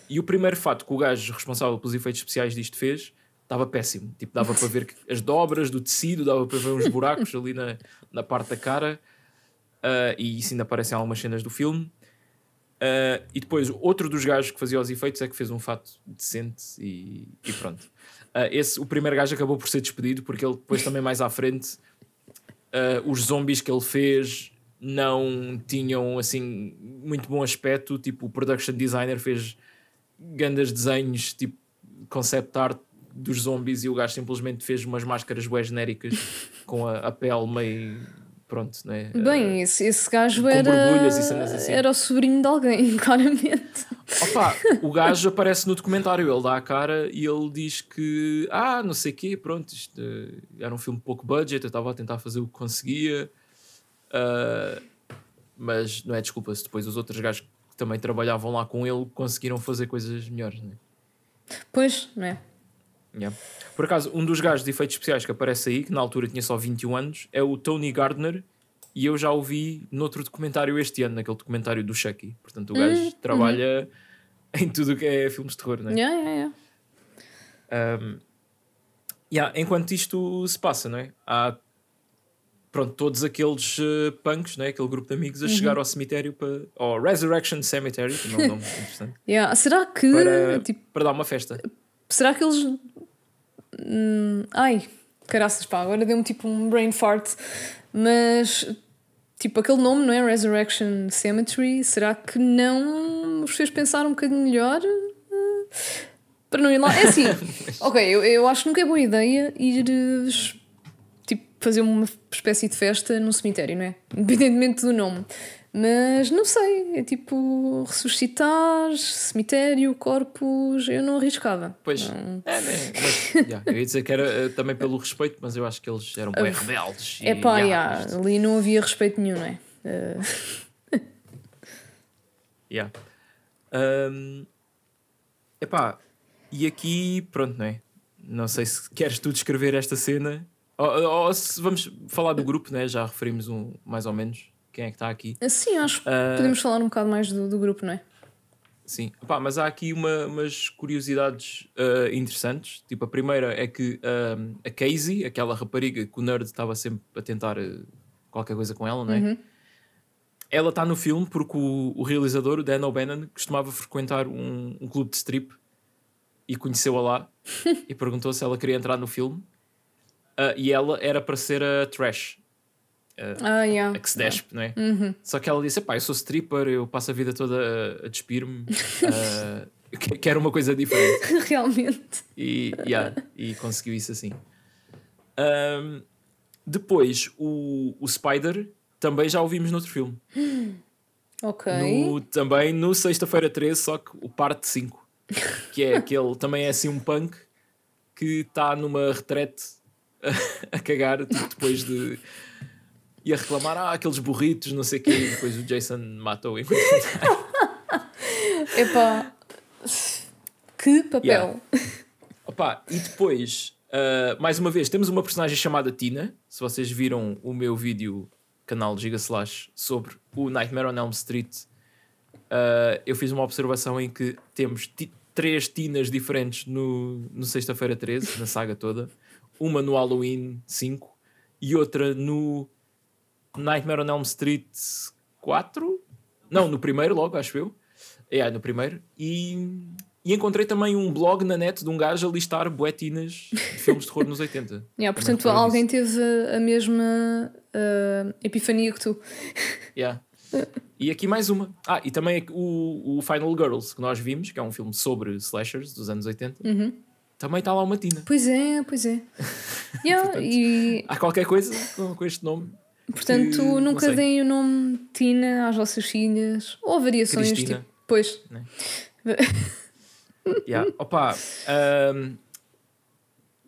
E o primeiro fato que o gajo responsável pelos efeitos especiais disto fez estava péssimo. Tipo, dava para ver as dobras do tecido, dava para ver uns buracos ali na, na parte da cara. Uh, e isso ainda aparece em algumas cenas do filme. Uh, e depois, outro dos gajos que fazia os efeitos é que fez um fato decente e, e pronto. Uh, esse, o primeiro gajo acabou por ser despedido porque ele depois também mais à frente os zombies que ele fez não tinham assim muito bom aspecto. Tipo, o production designer fez grandes desenhos, tipo concept art dos zombies e o gajo simplesmente fez umas máscaras bué genéricas com a, a pele meio pronto, né? Bem, esse, esse gajo era, assim. era o sobrinho de alguém, claramente. Opa, o gajo aparece no documentário, ele dá a cara e ele diz que, ah, não sei o quê, pronto, isto eh, era um filme pouco budget, eu estava a tentar fazer o que conseguia, uh, mas não é desculpa se depois os outros gajos também trabalhavam lá com ele conseguiram fazer coisas melhores. Não é? Pois, não é? Yeah. Por acaso, um dos gajos de efeitos especiais que aparece aí, que na altura tinha só 21 anos, é o Tony Gardner, e eu já o vi noutro documentário este ano, naquele documentário do Chucky. Portanto, o gajo uhum. trabalha uhum. em tudo o que é filmes de terror, não é? Yeah, yeah, yeah. Um, yeah, enquanto isto se passa, não é? Há pronto, todos aqueles uh, punks, né? aquele grupo de amigos, a uhum. chegar ao cemitério para. ao Resurrection Cemetery, que não é um nome interessante. Yeah. Será que. Para, tipo, para dar uma festa. Será que eles. Hum, ai, caraças, pá, agora deu-me tipo um brain fart. Mas. Tipo, aquele nome, não é? Resurrection Cemetery. Será que não os fez pensar um bocadinho melhor? Para não ir lá. É assim, ok, eu, eu acho que nunca é boa ideia ir fazer uma espécie de festa num cemitério, não é? Independentemente do nome. Mas não sei, é tipo ressuscitar, cemitério, corpos, eu não arriscava. Pois, Não. é, né? mas, yeah, eu ia dizer que era eh, também pelo respeito, mas eu acho que eles eram bem rebeldes. É pá, yeah, isto- ali não havia respeito nenhum, não é? Eh, Yeah. Um, epá, e aqui, pronto, não é? Não sei se queres tu descrever esta cena ou, se vamos falar do grupo, né? Já referimos um, mais ou menos quem é que está aqui. Sim, acho que Ah. podemos falar um bocado mais do, do grupo, não é? Sim, Epá, mas há aqui uma- umas curiosidades ah, interessantes. Tipo, a primeira é que ah, a Casey, aquela rapariga que o nerd estava sempre a tentar qualquer coisa com ela, não é? Ela está no filme porque o, o realizador, o Dan O'Bannon, costumava frequentar um, um clube de strip e conheceu-a lá e perguntou se ela queria entrar no filme. Ah, e ela era para ser a Trash, Ah, yeah. a que se despe, não é? Só que ela disse: pá, eu sou stripper, eu passo a vida toda a, a despir-me, que- quero uma coisa diferente. Realmente. E, yeah, e conseguiu isso assim. Ahm, depois, o, o Spider também já o vimos noutro filme. Ok. No- também no Sexta-feira 13, só que o parte 5. Que é aquele, também é assim um punk que está numa retrete a, cagar tipo, depois de. E a reclamar, ah, aqueles burritos, não sei o quê, e depois o Jason matou enquanto Epá. Que papel. Yeah. Opa, e depois, uh, mais uma vez, temos uma personagem chamada Tina. Se vocês viram o meu vídeo, canal Giga Slash, sobre o Nightmare on Elm Street, uh, eu fiz uma observação em que temos ti- três Tinas diferentes no, no Sexta-feira 13, na saga toda. Uma no Halloween 5 e outra no Nightmare on Elm Street 4. Não, no primeiro, logo, acho eu. É, no primeiro. E, e encontrei também um blog na net de um gajo a listar boetinas de filmes de terror nos 80. Yeah, portanto, alguém nisso. teve a, mesma ah, epifania que tu. Yeah. E aqui mais uma. Ah, e também o, o Final Girls, que nós vimos, que é um filme sobre slashers dos anos 80. Uhum. Também está lá uma tina. Pois é, pois é. Yeah, Portanto, e Há qualquer coisa com, com este nome. portanto, que- nunca deem o nome Tina às vossas filhas ou variações. Cristina. Tipo, pois. Yeah. Opa, ahm,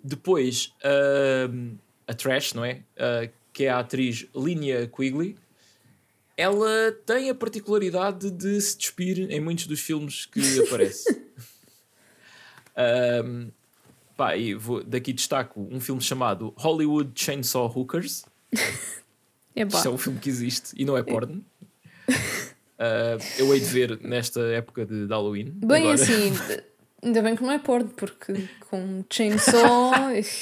depois ahm, a Trash, não é? Ah, que é a atriz Linnea Quigley. Ela tem a particularidade de se despir em muitos dos filmes que aparece. Ahm, pá, e vou, daqui destaco um filme chamado Hollywood Chainsaw Hookers. É. Isto é um filme que existe e não é porno. Ah, eu hei de ver nesta época de, de Halloween. Bem, Agora- assim, ainda bem que não é porno, porque com chainsaw,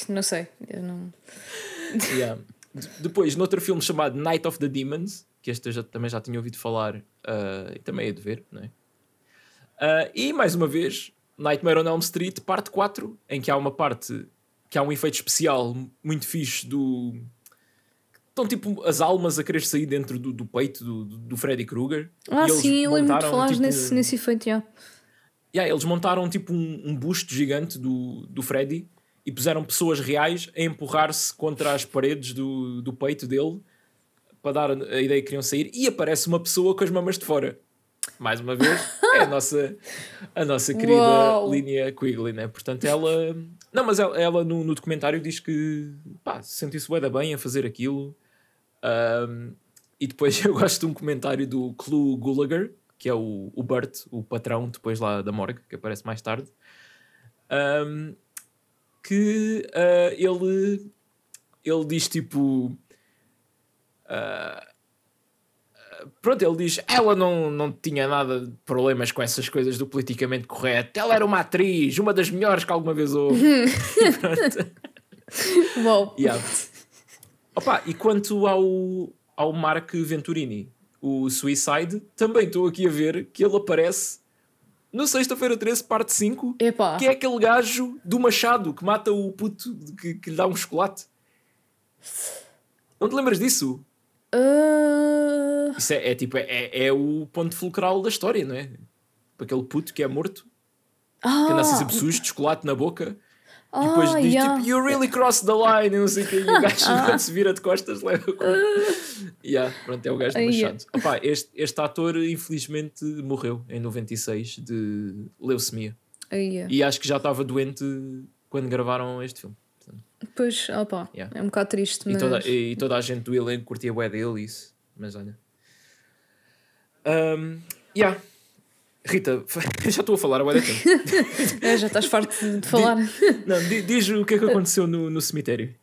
não sei. Eu não... Yeah. Depois, noutro filme chamado Night of the Demons, que este eu já, também já tinha ouvido falar ah, e também é de ver, não é? Ah, e mais uma vez, Nightmare on Elm Street, parte 4, em que há uma parte que há um efeito especial muito fixe do. Estão tipo as almas a querer sair dentro do, do peito do, do Freddy Krueger. Ah, sim, eu lembro de falar tipo, nesse, nesse efeito, já. Yeah, eles montaram tipo um, um busto gigante do, do Freddy e puseram pessoas reais a empurrar-se contra as paredes do, do peito dele para dar a ideia que queriam sair e aparece uma pessoa com as mamas de fora. Mais uma vez, é a nossa, a nossa querida. Linnea Quigley, né? Portanto, ela. Não, mas ela, ela no, no documentário diz que pá, sentiu-se da bem a fazer aquilo. Um, e depois eu gosto de um comentário do Clu Gulager, que é o, o Burt, o patrão, depois lá da morgue, que aparece mais tarde, um, que ah, ele, ele diz tipo. ah, pronto, ele diz: ela não, não tinha nada de problemas com essas coisas do politicamente correto, ela era uma atriz, uma das melhores que alguma vez houve. Uau. Yeah. Opa, e quanto ao, ao Mark Venturini, o Suicide, também estou aqui a ver que ele aparece no Sexta-feira 13, parte 5, Epá. que é aquele gajo do Machado que mata o puto que, que lhe dá um chocolate. Não te lembras disso? Ah, Isso é, é tipo, é, é o ponto fulcral da história, não é? Aquele puto que é morto, que anda assim ah, sempre sujo, chocolate na boca. E depois Ah, diz yeah. tipo, you really crossed the line, e não sei o que, e o gajo quando se vira de costas leva com. yeah, pronto, é o gajo do Machado. Opá, este, este ator infelizmente morreu em 96 de leucemia. Aí, é. E acho que já estava doente quando gravaram este filme. Portanto, Pois, opá, Yeah. é um bocado triste, E, mas... toda, e toda a gente do elenco curtia bué dele e isso. Mas olha. Um, yeah. Rita, já estou a falar tempo. É, já estás farto de, falar. Não, di- diz o que é que aconteceu no, no cemitério.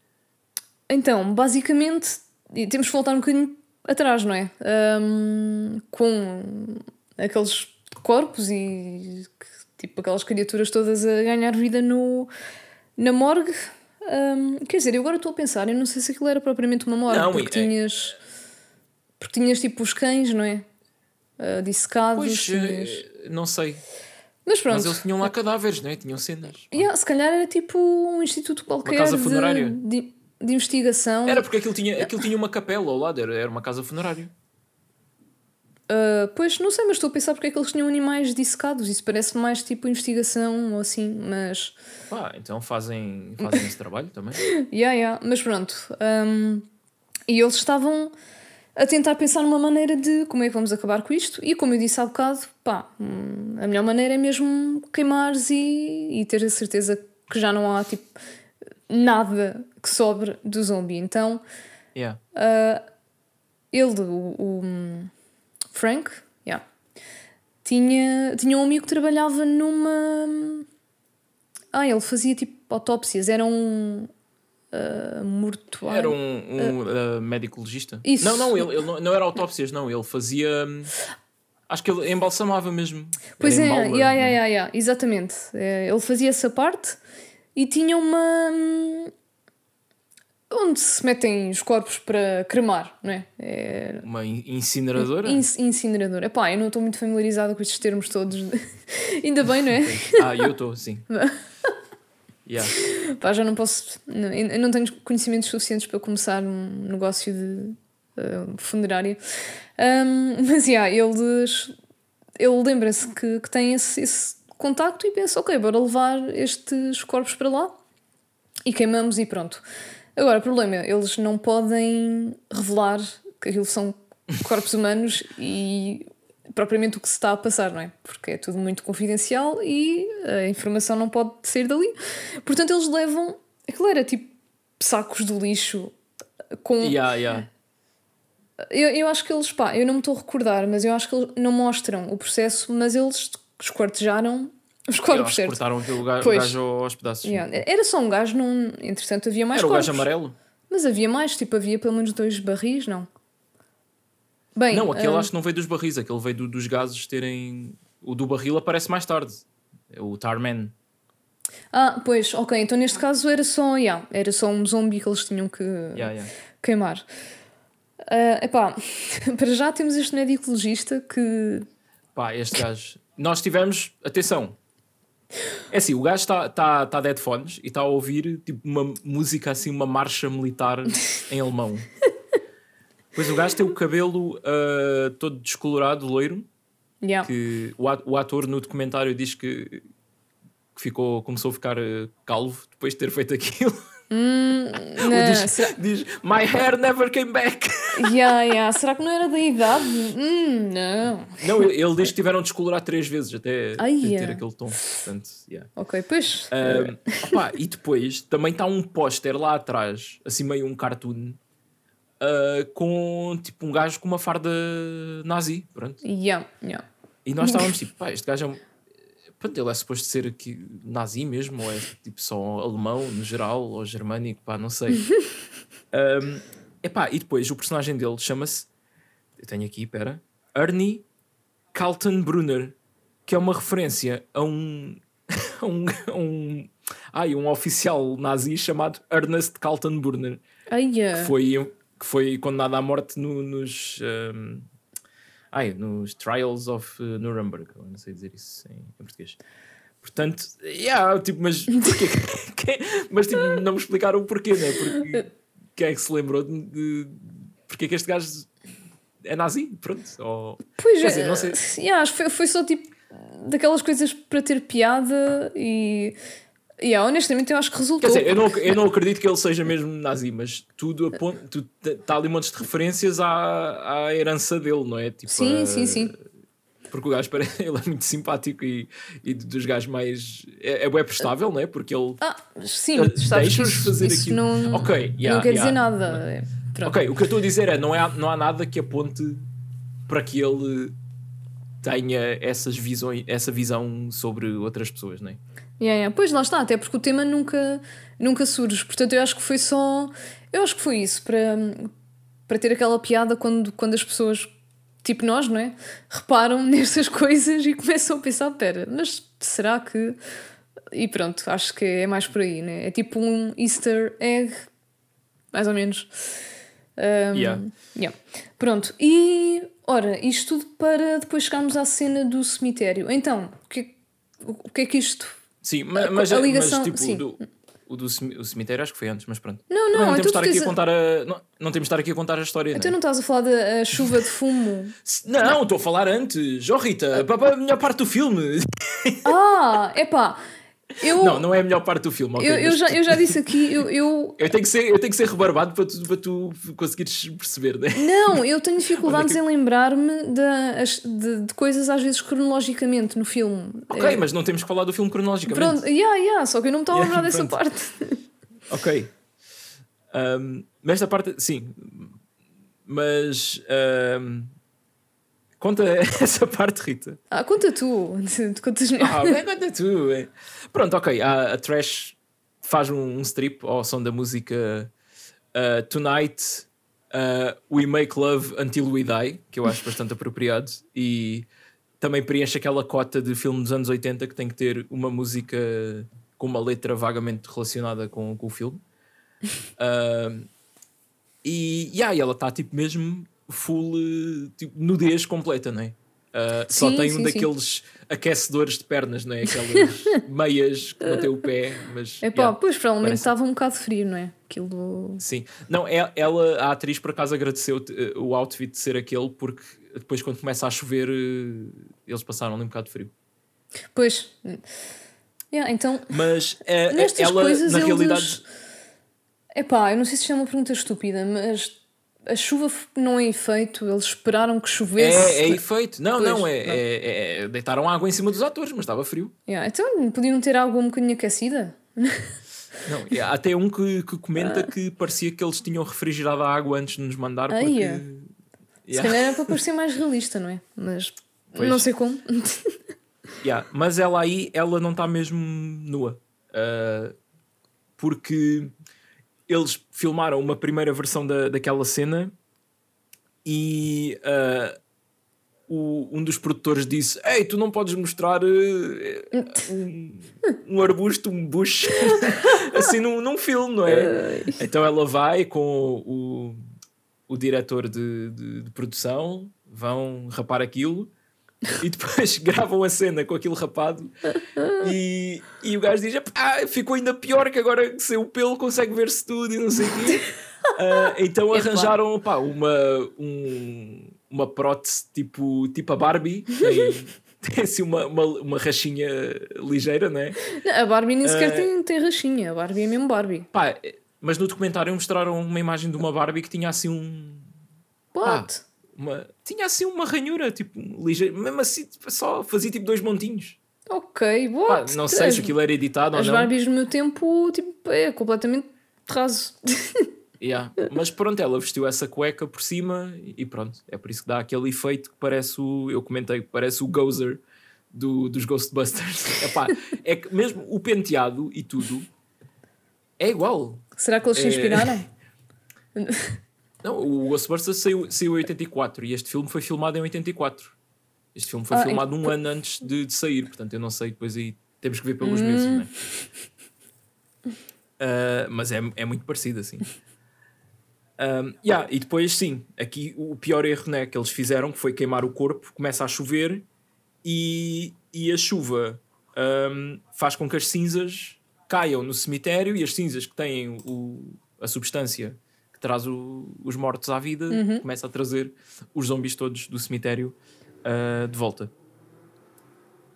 Então, basicamente, e temos que voltar um bocadinho atrás, não é? Ahm, com aqueles corpos e tipo aquelas criaturas todas a ganhar vida no, na morgue. Ahm, quer dizer, eu agora estou a pensar, eu não sei se aquilo era propriamente uma morgue, Não, porque é- tinhas. Porque tinhas tipo os cães, não é? Ah, dissecados. Pois, tinhas- eh, não sei. Mas pronto. Mas eles tinham lá cadáveres, não é? Tinham cenas. Yeah, se calhar era tipo um instituto qualquer casa de- funerária. De, de investigação. Era porque aquilo tinha, aquilo tinha uma capela ao lado, era, era uma casa funerária. Uh, pois não sei, mas estou a pensar porque é que eles tinham animais dissecados. Isso parece mais tipo investigação ou assim, mas. Pá, então fazem, fazem esse trabalho também. Yeah, yeah. Mas pronto. Um, e eles estavam a tentar pensar numa maneira de como é que vamos acabar com isto. E como eu disse há bocado, pá, hum, a melhor maneira é mesmo queimares e, e ter a certeza que já não há tipo nada que sobre do zombie. Então Yeah. ele, o, o Frank, yeah, tinha, tinha um amigo que trabalhava numa. Ah, ele fazia tipo autópsias, era um ah, mortuário. Era um, um uh, médico legista. Isso. Não, não, ele, ele não, não era autópsias, não. Ele fazia. hum, Acho que ele embalsamava mesmo. Pois Era é, yeah, yeah, é? yeah, yeah, exatamente. É, ele fazia essa parte e tinha uma. Onde se metem os corpos para cremar, não é? é Uma in- incineradora? inc- incinerador. Epá, eu não estou muito familiarizada com estes termos todos. Ainda bem, não é? Ah, eu estou, sim. yeah. Pá, já não posso. não- Eu não tenho conhecimentos suficientes para começar um negócio de uh, funerária. Um, mas, yeah, eles. Ele lembra-se que, que tem esse, esse contacto e pensa: ok, bora levar estes corpos para lá e queimamos e pronto. Agora, o problema é: eles não podem revelar que aquilo são corpos humanos e propriamente o que se está a passar, não é? Porque é tudo muito confidencial e a informação não pode sair dali. Portanto, eles levam. Aquilo era tipo sacos de lixo com. Yeah, yeah. Eu, eu acho que eles, pá, eu não me estou a recordar, mas eu acho que eles não mostram o processo, mas eles esquartejaram os corpos, certo? cortaram aquele gajo, Pois. gajo aos pedaços. Yeah. Era só um gajo, não... entretanto havia mais Era o corpos. gajo amarelo? Mas havia mais, tipo, havia pelo menos dois barris, não? Bem, Não, aquele ah, acho que não veio dos barris, aquele veio do- dos gases terem. O do barril aparece mais tarde. É o Tarman. ah, pois, ok, então neste caso era só, yeah, era só um zombie que eles tinham que Yeah, yeah. queimar. Ah, epá, para já temos este médico legista que Pá, este gajo. Nós tivemos. Atenção. É assim, o gajo está tá, tá de headphones e está a ouvir tipo uma música assim, uma marcha militar em alemão. Depois o gajo tem o cabelo ah, todo descolorado, loiro. yeah. Que o ator no documentário diz que, que ficou, começou a ficar ah, calvo depois de ter feito aquilo. Não, diz, diz My hair never came back. yeah, yeah. será que não era da idade? Hum, não. Não, ele, diz que tiveram de descolorar três vezes até, Ai, até ter yeah. aquele tom. Portanto, yeah. Ok, pois. Um, opá, e depois também está um póster lá atrás, assim meio um cartoon, uh, com tipo um gajo com uma farda nazi. Pronto. Yeah, yeah. E nós estávamos tipo, pá, este gajo é um. Pronto, ele é suposto ser aqui nazi mesmo, ou é tipo só alemão no geral, ou germânico, pá, não sei. um, epá, e depois o personagem dele chama-se, eu tenho aqui, pera, Ernie Kaltenbrunner, que é uma referência a um. a um, a um, ai, um oficial nazi chamado Ernest Kaltenbrunner, que yeah. foi, que foi condenado à morte no- nos. um, ai, nos Trials of uh, Nuremberg, eu não sei dizer isso em, em português. Portanto, yeah, tipo, mas porquê? Mas tipo, não me explicaram o porquê, né? Porque quem é que se lembrou de, de porque é que este gajo é nazi? Pronto. Ou, Pois quer dizer, é, não sei. yeah, foi, foi só tipo daquelas coisas para ter piada e E yeah, honestamente eu acho que resultou. Quer dizer, eu não, eu não acredito que ele seja mesmo nazi, mas tudo está ali montes de referências à, à herança dele, não é? Tipo, sim, a, sim, sim. Porque o gajo parece, ele é muito simpático e, e dos gajos mais. É, é bem prestável, não é? Porque ele. Ah, sim, deixa-nos fazer isso aquilo. Não, ok, yeah, não quer yeah. dizer nada. Pronto. Ok, o que eu estou a dizer é: não, é, não há nada que aponte para que ele tenha essas visões, essa visão sobre outras pessoas, não é? Yeah, yeah. Pois lá está, até porque o tema nunca, nunca surge. Portanto, eu acho que foi só. Eu acho que foi isso, para, para ter aquela piada quando, quando as pessoas, tipo nós, não é? Reparam nessas coisas e começam a pensar: pera, mas será que. E pronto, acho que é mais por aí, né? É tipo um Easter egg, mais ou menos. Um, yeah. yeah. Pronto, e ora, isto tudo para depois chegarmos à cena do cemitério. Então, o que, o que é que isto Sim, mas, mas, a ligação, mas tipo. Do, o do o cemitério acho que foi antes, mas pronto. Não, não, não, temos então estar aqui a contar a, não, não temos de estar aqui a contar a história. Então não, não estás a falar da chuva de fumo? Não, estou a falar antes. Oh Rita, para a melhor parte do filme. Ah, é pá. Eu, não, não é a melhor parte do filme. Okay, eu, eu, já, eu já disse aqui, eu, eu... eu, tenho, que ser, eu tenho que ser rebarbado para tu, para tu conseguires perceber, né? Não, eu tenho dificuldades que... em lembrar-me de, de, de, coisas às vezes cronologicamente no filme. Ok, é... mas não temos que falar do filme cronologicamente. Pronto, yeah, yeah, só que eu não me estava yeah, a lembrar dessa parte. Ok. Um, nesta parte, sim. Mas. Um, Conta essa parte, Rita. Ah, conta tu. Contas ah, bem, conta tu. Pronto, ok. A, a Trash faz um, um, strip ao som da música uh, Tonight uh, We Make Love Until We Die, que eu acho bastante apropriado. E também preenche aquela cota de filme dos anos 80 que tem que ter uma música com uma letra vagamente relacionada com, com o filme. Uh, e yeah, ela está tipo mesmo full tipo, nudez completa, não é? Uh, sim, só tem um sim, daqueles sim. aquecedores de pernas, não é? Aquelas meias que não tem o pé, mas. É pá, yeah, pois provavelmente parece... estava um bocado frio, não é? Aquilo. Sim, não, é, ela, a atriz por acaso agradeceu uh, o outfit de ser aquele, porque depois quando começa a chover uh, eles passaram ali um bocado de frio. Pois. Yeah, então. Mas uh, ela, coisas, na realidade. É pá, eu não sei se é uma pergunta estúpida, mas a chuva não é efeito, eles esperaram que chovesse. É, é efeito. Não, pois, não, é, não. É, é, Deitaram água em cima dos atores, mas estava frio. Yeah, então podiam ter água um bocadinho aquecida. Não, há até um que, que comenta ah. que parecia que eles tinham refrigerado a água antes de nos mandar. Porque... yeah. Se calhar era para parecer mais realista, não é? Mas pois. não sei como. yeah. Mas ela aí, ela não está mesmo nua. Uh, porque eles filmaram uma primeira versão da, daquela cena e uh, o, um dos produtores disse: Ei, tu não podes mostrar uh, um, um, arbusto, um bush assim num, num filme, não é? então ela vai com o, o diretor de, de, de produção, vão rapar aquilo e depois gravam a cena com aquilo rapado e, e o gajo diz: ah, ficou ainda pior que agora sem o pelo consegue ver-se tudo e não sei o quê. Uh, então arranjaram pá, uma, um, uma prótese tipo, tipo a Barbie. Tem, tem assim uma, uma, uma rachinha ligeira, não é? A Barbie nem sequer uh, tem, tem rachinha, a Barbie é mesmo Barbie. Pá, mas no documentário mostraram uma imagem de uma Barbie que tinha assim um. What? Uma, tinha assim uma ranhura, tipo, ligeiro, mesmo assim, tipo, só fazia tipo dois montinhos. Ok, boa. não sei se aquilo era editado as ou não. As Barbies no meu tempo, tipo, é completamente raso. yeah. Mas pronto, ela vestiu essa cueca por cima e pronto. É por isso que dá aquele efeito que parece o. Eu comentei que parece o Gozer do, dos Ghostbusters. Epá, é que mesmo o penteado e tudo é igual. Será que eles se é. Não, o Ghostbusters saiu, saiu em 84 e este filme foi filmado em 84. Este filme foi ah, filmado um ano antes de, de, sair, portanto eu não sei, depois aí temos que ver pelos hum. meses, não é? Uh, mas é, é muito parecido assim. Um, yeah, e depois, sim, aqui o pior erro né, que eles fizeram que foi queimar o corpo. Começa a chover e, e a chuva um, faz com que as cinzas caiam no cemitério e as cinzas que têm o, a substância traz o, os mortos à vida, uhum. começa a trazer os zombies todos do cemitério uh, de volta.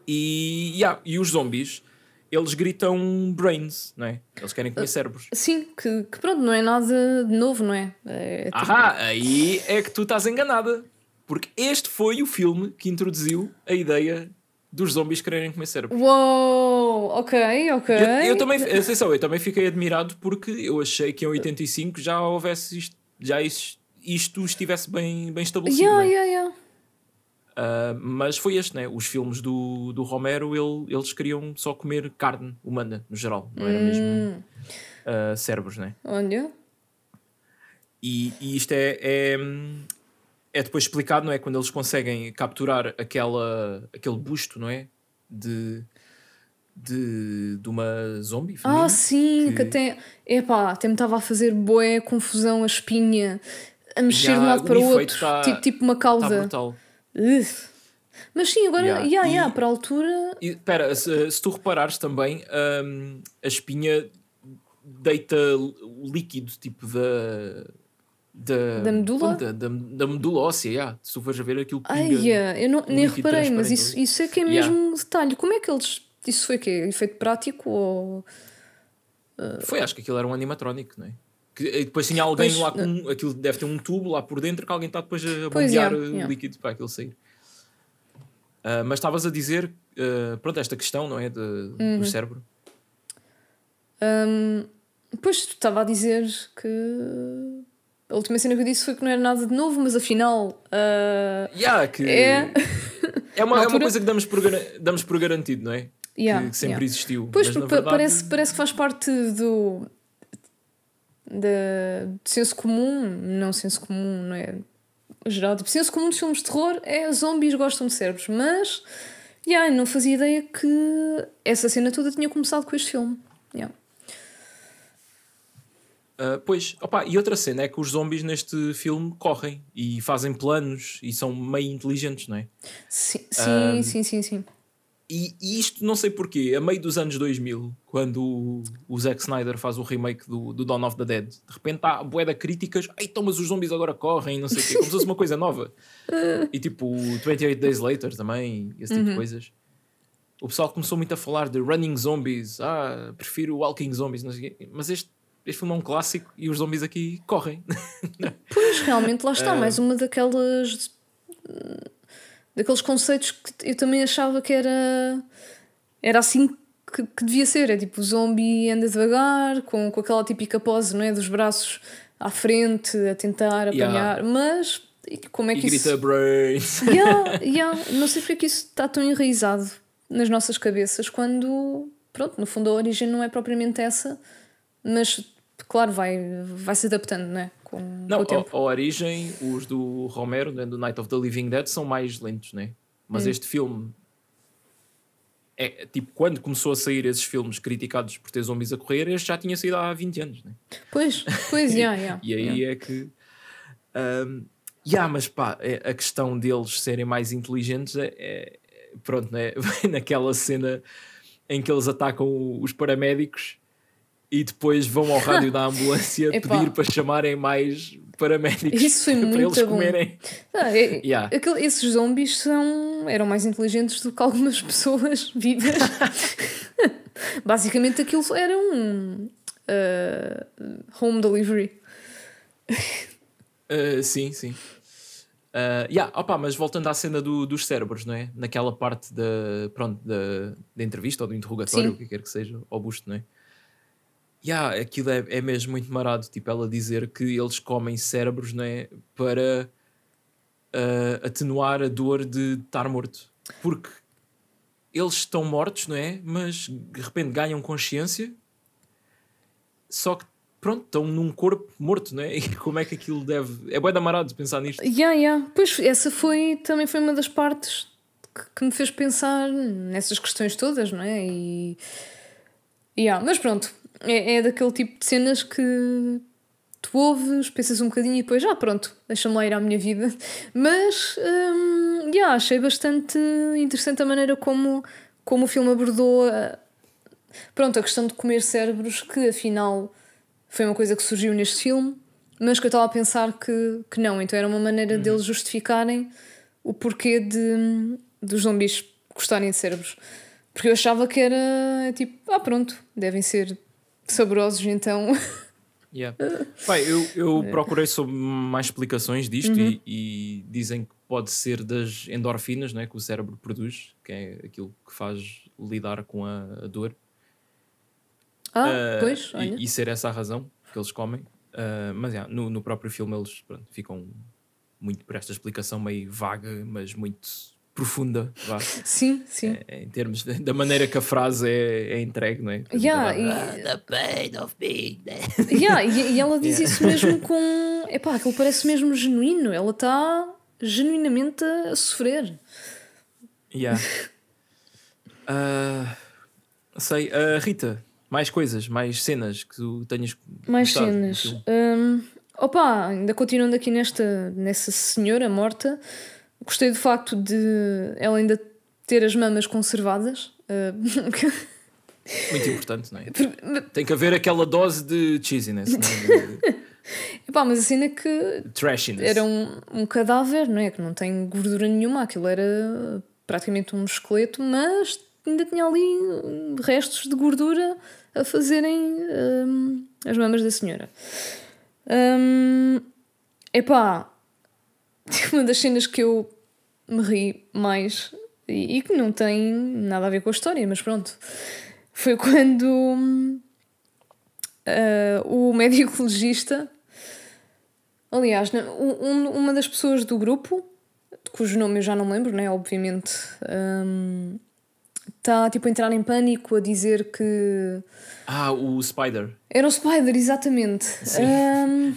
E, yeah, e os zombies, eles gritam brains, não é? Eles querem comer cérebros. Sim, que, que pronto, não é nada de novo, não é? é tipo- Ahá, aí é que tu estás enganada. Porque este foi o filme que introduziu a ideia dos zombies quererem comer cérebros. Uou, ok, ok. Eu, eu também, atenção, eu também fiquei admirado porque eu achei que em 85 já houvesse isto, já isto, isto estivesse bem, bem estabelecido. Yeah, é? yeah, yeah. Ah, mas foi este, né? Os filmes do, do Romero, ele- eles queriam só comer carne humana, no geral, não era Hum. mesmo ah, cérebros, né? Olha. E, e isto é, é, é depois explicado, não é? Quando eles conseguem capturar aquela, aquele busto, não é? De, de, de uma zombie. feminina, Ah, sim, que, que- até. Epá, até me estava a fazer boé, confusão, a espinha, a mexer de um lado para o outro, tá- tipo, tipo uma Está cauda. Ugh. Mas sim, agora, Yeah, yeah, yeah, e- para a altura. Espera, se, se tu reparares também, hum, a espinha deita líquido tipo da. Da, Da medula? Da, da, da medula óssea, yeah. se tu fores a ver aquilo pinga. Ai, yeah, eu não, nem reparei, mas isso, isso é que é Yeah. mesmo detalhe. Como é que eles. Isso foi o quê? Efeito prático ou. Foi, acho que aquilo era um animatrónico, não é? Que, e depois tinha alguém Pois, lá com. Aquilo deve ter um tubo lá por dentro que alguém está depois a Pois, bombear yeah, uh, yeah. líquido para aquilo sair. Ah, mas estavas a dizer, ah, pronto, esta questão, não é? De, Uhum. Do cérebro. Hum, Pois estava a dizer que. A última cena que eu disse foi que não era nada de novo, mas afinal. ah, Yeah, que É. é, uma, Na é uma altura- coisa que damos por, damos por garantido, não é? Yeah, que, que sempre yeah. existiu. Pois, mas, verdade, parece, parece que faz parte do. Da, do senso comum, não senso comum, não é? Geral, tipo, senso comum dos filmes de terror é zombies gostam de cérebros, mas. Yeah, não fazia ideia que essa cena toda tinha começado com este filme. Yeah. Ah, pois, opa, e outra cena é que os zombies neste filme correm e fazem planos e são meio inteligentes, não é? Sim, sim, sim, sim, sim. E, e isto não sei porquê, a meio dos anos 2000, quando o, o Zack Snyder faz o remake do, do Dawn of the Dead, de repente há de críticas, então, mas os zombies agora correm, não sei o quê, como se fosse uma coisa nova. E tipo, o 28 Days Later também, esse tipo de coisas. O pessoal começou muito a falar de running zombies, ah, prefiro walking zombies, não sei o quê. Mas este, este filme é um clássico e os zombies aqui correm. Pois, realmente, lá está, mais uma daquelas. daqueles conceitos que eu também achava que era. era assim que, que devia ser. É tipo, o zombie anda devagar, com, com aquela típica pose, não é? Dos braços à frente, a tentar apanhar, Yeah. mas. e Como é e que grita isso. brains. Yeah, yeah. Não sei porque é que isso está tão enraizado nas nossas cabeças quando, pronto, no fundo a origem não é propriamente essa, mas claro, vai, vai se adaptando, não é? Com, com Não, o tempo. a, a origem, os do Romero, né, do Night of the Living Dead, são mais lentos, né? Mas Hum. este filme é tipo quando começou a sair esses filmes criticados por ter zombies a correr, este já tinha saído há 20 anos, né? Pois, pois, yeah, yeah, E aí yeah. é que. Um, yeah, mas pá, é- a questão deles serem mais inteligentes é. é- pronto, né? naquela cena em que eles atacam os paramédicos e depois vão ao rádio da ambulância pedir para chamarem mais paramédicos Isso foi para muito eles bom. comerem. Ah, é- Yeah. aquele- esses zombies são, eram mais inteligentes do que algumas pessoas vivas. Basicamente aquilo era um ah, home delivery. Uh, sim, sim. Uh, yeah, opa, mas voltando à cena do- dos cérebros, não é? Naquela parte da, pronto, da, da entrevista ou do interrogatório, Sim. o que quer que seja, ao busto, não é? Yeah, aquilo é, é mesmo muito marado, tipo, ela dizer que eles comem cérebros, não é? Para uh, atenuar a dor de estar morto. Porque eles estão mortos, não é? Mas de repente ganham consciência, só que pronto, estão num corpo morto, não é? E como é que aquilo deve. É bem amarado pensar nisto. Yeah, yeah. Pois essa foi também foi uma das partes que, que me fez pensar nessas questões todas, não é? E yeah. mas pronto, é, é daquele tipo de cenas que tu ouves, pensas um bocadinho e depois, ah, pronto, deixa-me lá ir à minha vida. Mas hum, yeah, achei bastante interessante a maneira como, como o filme abordou a, pronto, a questão de comer cérebros, que afinal foi uma coisa que surgiu neste filme, mas que eu estava a pensar que, que não. Então era uma maneira deles justificarem o porquê de, dos zumbis gostarem de cérebros. Porque eu achava que era tipo, ah, pronto, devem ser saborosos, então. Yeah. Pai, eu, eu É. procurei sobre mais explicações disto Uhum. e, e dizem que pode ser das endorfinas né, que o cérebro produz, que é aquilo que faz lidar com a, a dor. Ah, Ah, pois, e- olha. e, ser essa a razão que eles comem. Ah, mas yeah, no, no próprio filme eles pronto, ficam muito por esta explicação meio vaga, mas muito profunda, vá, Sim, sim. em termos de- da maneira que a frase é, é entregue, não é? Yeah, Ah, e- the pain of being dead. Yeah, e, e ela diz isso mesmo com. Epá, aquilo parece mesmo genuíno. Ela está genuinamente a sofrer. Yeah. Ah, sei, Ah, Rita, mais coisas, mais cenas que tu tenhas Mais gostado do cenas. Hum, opa, ainda continuando aqui nesta, nessa senhora morta, gostei do facto de ela ainda ter as mamas conservadas. Uh, Muito importante, não é? Tem que haver aquela dose de cheesiness, não é? epá, mas a cena é que trashiness. era um, um cadáver, não é? Que não tem gordura nenhuma, aquilo era praticamente um esqueleto, mas ainda tinha ali restos de gordura a fazerem hum, as mamas da senhora. Hum, epá, uma das cenas que eu me ri mais e, e que não tem nada a ver com a história, mas pronto, foi quando hum, ah, o médico legista Aliás, um- um- uma das pessoas do grupo, cujo nome eu já não me lembro, né? Obviamente, está tipo a entrar em pânico, a dizer que. Ah, o Spider, Era o Spider, exatamente. Hum,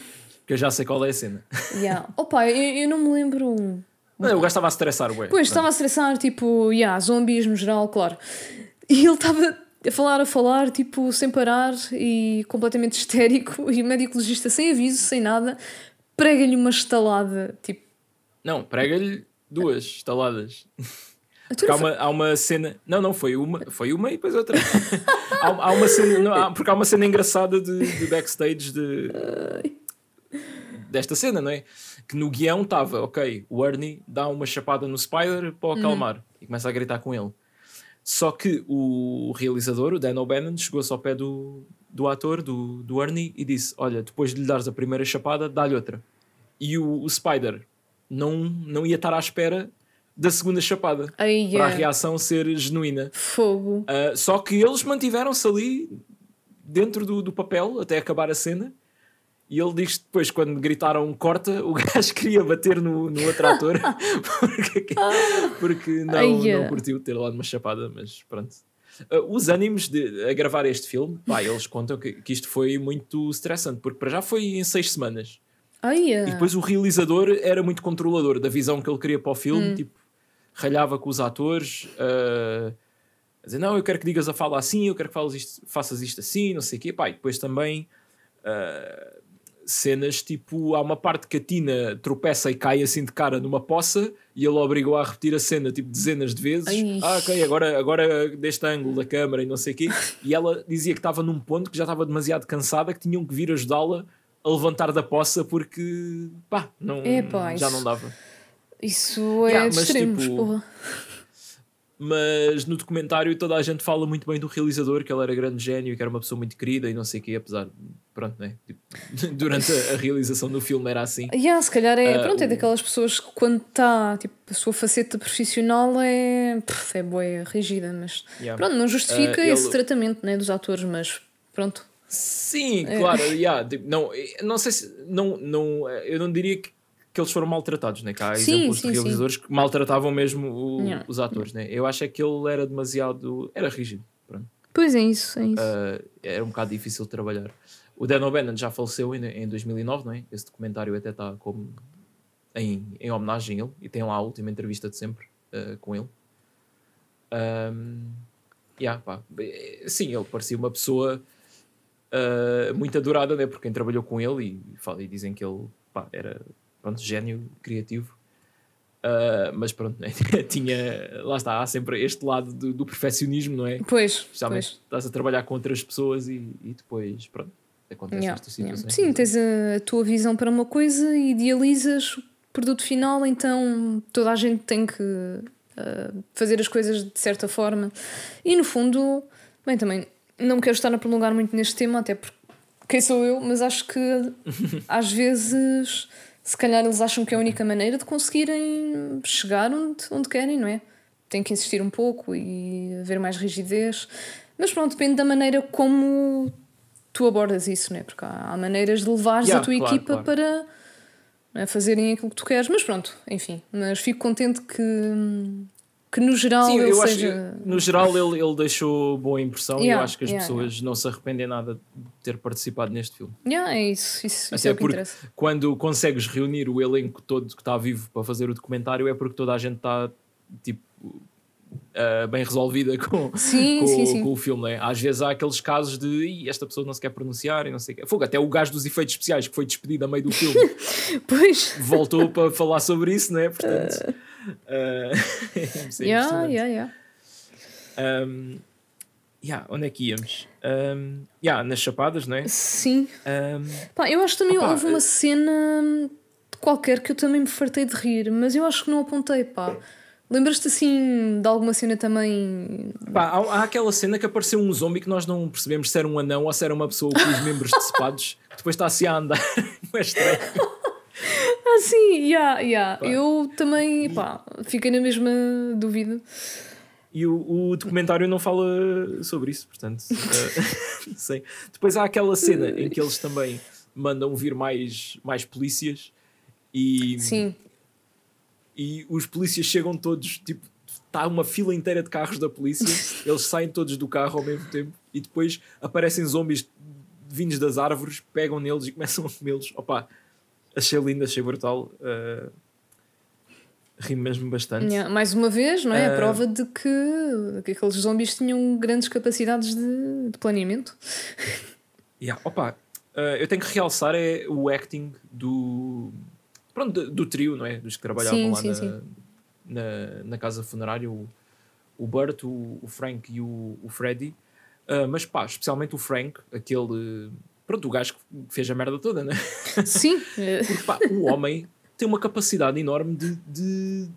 que eu já sei qual é a cena. yeah. Opa, eu, eu não me lembro. Não, o gajo estava a estressar, ué. Pois, estava a estressar, tipo, yeah, zombies no geral, claro. E ele estava a falar, a falar, tipo, sem parar e completamente histérico. E o médico legista, sem aviso, sem nada, prega-lhe uma estalada. Tipo, Não, prega-lhe duas estaladas. Porque há uma, há uma cena. Não, não, foi uma, foi uma e depois outra. há, há uma cena. não, há- porque há uma cena engraçada de, de backstage de, desta cena, não é? Que no guião estava, ok, o Ernie dá uma chapada no Spider para o acalmar e começa a gritar com ele. Só que o realizador, o Dan O'Bannon, chegou-se ao pé do, do ator, do, do Ernie, e disse: Olha, depois de lhe dares a primeira chapada, dá-lhe outra. E o, o Spider não, não ia estar à espera da segunda chapada Ai, para a reação ser genuína. Fogo. Uh, só que eles mantiveram-se ali dentro do, do papel até acabar a cena. E ele diz que depois, quando gritaram corta, o gajo queria bater no, no outro ator porque, porque não, Ai, não curtiu ter lá uma chapada, mas pronto. Uh, os ânimos de, a gravar este filme, pá, eles contam que, que isto foi muito estressante, porque para já foi em seis semanas. Ai. E depois o realizador era muito controlador da visão que ele queria para o filme, Hum. tipo, ralhava com os atores, a dizer, não, eu quero que digas a fala assim, eu quero que isto- faças isto assim, não sei o quê. Pá, e depois também ah, cenas tipo, há uma parte que a Tina tropeça e cai assim de cara numa poça e ele obrigou a repetir a cena tipo dezenas de vezes. Ai. Ah, ok, agora, agora deste ângulo da câmara e não sei o quê. E ela dizia que estava num ponto que já estava demasiado cansada, que tinham que vir ajudá-la a levantar da poça porque pá, não, já não dava. Isso é Yeah, extremos, tipo, porra. Mas no documentário toda a gente fala muito bem do realizador, que ele era grande gênio, que era uma pessoa muito querida e não sei o quê, apesar, pronto, né? Tipo, durante a, a realização do filme era assim. Yeah, se calhar é, Ah, pronto, é daquelas pessoas que quando está, tipo, a sua faceta profissional é, pff, é boa, é rígida, mas Yeah. pronto, não justifica Ah, esse ele- tratamento né, dos atores, mas pronto. Sim, É. claro, yeah, tipo, não, não sei se, não, não, eu não diria que, que eles foram maltratados, né? que há Sim, exemplos sim, de sim. realizadores que maltratavam mesmo o- Yeah. os atores, né? eu acho é que ele era demasiado, era rígido, pronto. Pois é isso, é isso. Ah, era um bocado difícil de trabalhar. O Dan O'Bannon já faleceu em, em 2009, não é? Esse documentário até está como em, em homenagem a ele e tem lá a última entrevista de sempre ah, com ele. Um, yeah, pá. Eh, Sim, ele parecia uma pessoa ah, muito adorada, né? Porque quem trabalhou com ele e, e dizem que ele pá, era pronto, gênio criativo. Ah, mas pronto, né? tinha lá está, há sempre este lado do, do perfeccionismo, não é? pois, Especialmente pois. estás a trabalhar com outras pessoas e, e depois, pronto, acontecem Yeah, estas yeah. situações. Sim, tens a, a tua visão para uma coisa e idealizas o produto final, então toda a gente tem que uh, fazer as coisas de certa forma. E no fundo, bem, também não quero estar a prolongar muito neste tema, até porque quem sou eu, mas acho que às vezes, se calhar, eles acham que é a única maneira de conseguirem chegar onde, onde querem, não é? Tem que insistir um pouco e haver mais rigidez. Mas pronto, depende da maneira como tu abordas isso, não é? Porque há, há maneiras de levares yeah, a tua claro, equipa claro. para é, fazerem aquilo que tu queres. Mas pronto, enfim. Mas fico contente que que no geral Sim, ele seja... no geral ele, ele deixou boa impressão yeah, e eu acho que as yeah, pessoas yeah. não se arrependem nada de ter participado neste filme. Yeah, é isso, isso, isso é o que interessa. Quando consegues reunir o elenco todo que está vivo para fazer o documentário é porque toda a gente está tipo Uh, bem resolvida com, sim, com, sim, sim. com, o filme. Né? Às vezes há aqueles casos de esta pessoa não se quer pronunciar e não sei o quê. Fogo, até o gajo dos efeitos especiais que foi despedido a meio do filme pois. voltou para falar sobre isso, né? Portanto, uh... Uh, yeah, yeah, yeah. Um, yeah, onde é que íamos? Um, yeah, nas chapadas, não é? Sim. Um, Pá, eu acho que também opa, houve uma cena qualquer que eu também me fartei de rir, mas eu acho que não apontei, pá. Lembras-te assim de alguma cena também? Pá, há, há, aquela cena que apareceu um zombie que nós não percebemos se era um anão ou se era uma pessoa com os membros decepados, que depois está assim a andar. é estranho. Ah, sim, yeah, yeah. eu também pá, fiquei na mesma dúvida. E o, o documentário não fala sobre isso, portanto, uh, sei. Depois há aquela cena em que eles também mandam vir mais, mais polícias e, Sim. e os polícias chegam todos, tipo, está uma fila inteira de carros da polícia, eles saem todos do carro ao mesmo tempo e depois aparecem zombies vindos das árvores, pegam neles e começam a comê-los. Opa, achei lindo, achei brutal. Uh, ri mesmo bastante. Yeah, mais uma vez, não é? Uh, a prova de que, que aqueles zombies tinham grandes capacidades de, de planeamento. Yeah, opa, uh, eu tenho que realçar é o acting do. Pronto, do, do trio, não é? Dos que trabalhavam sim, lá sim, na, sim. Na, na, casa funerária, o, o Burt, o, o Frank e o, o Freddy. Uh, mas pá, especialmente o Frank, aquele pronto, o gajo fez a merda toda, né? Sim. Porque pá, o homem tem uma capacidade enorme de, de,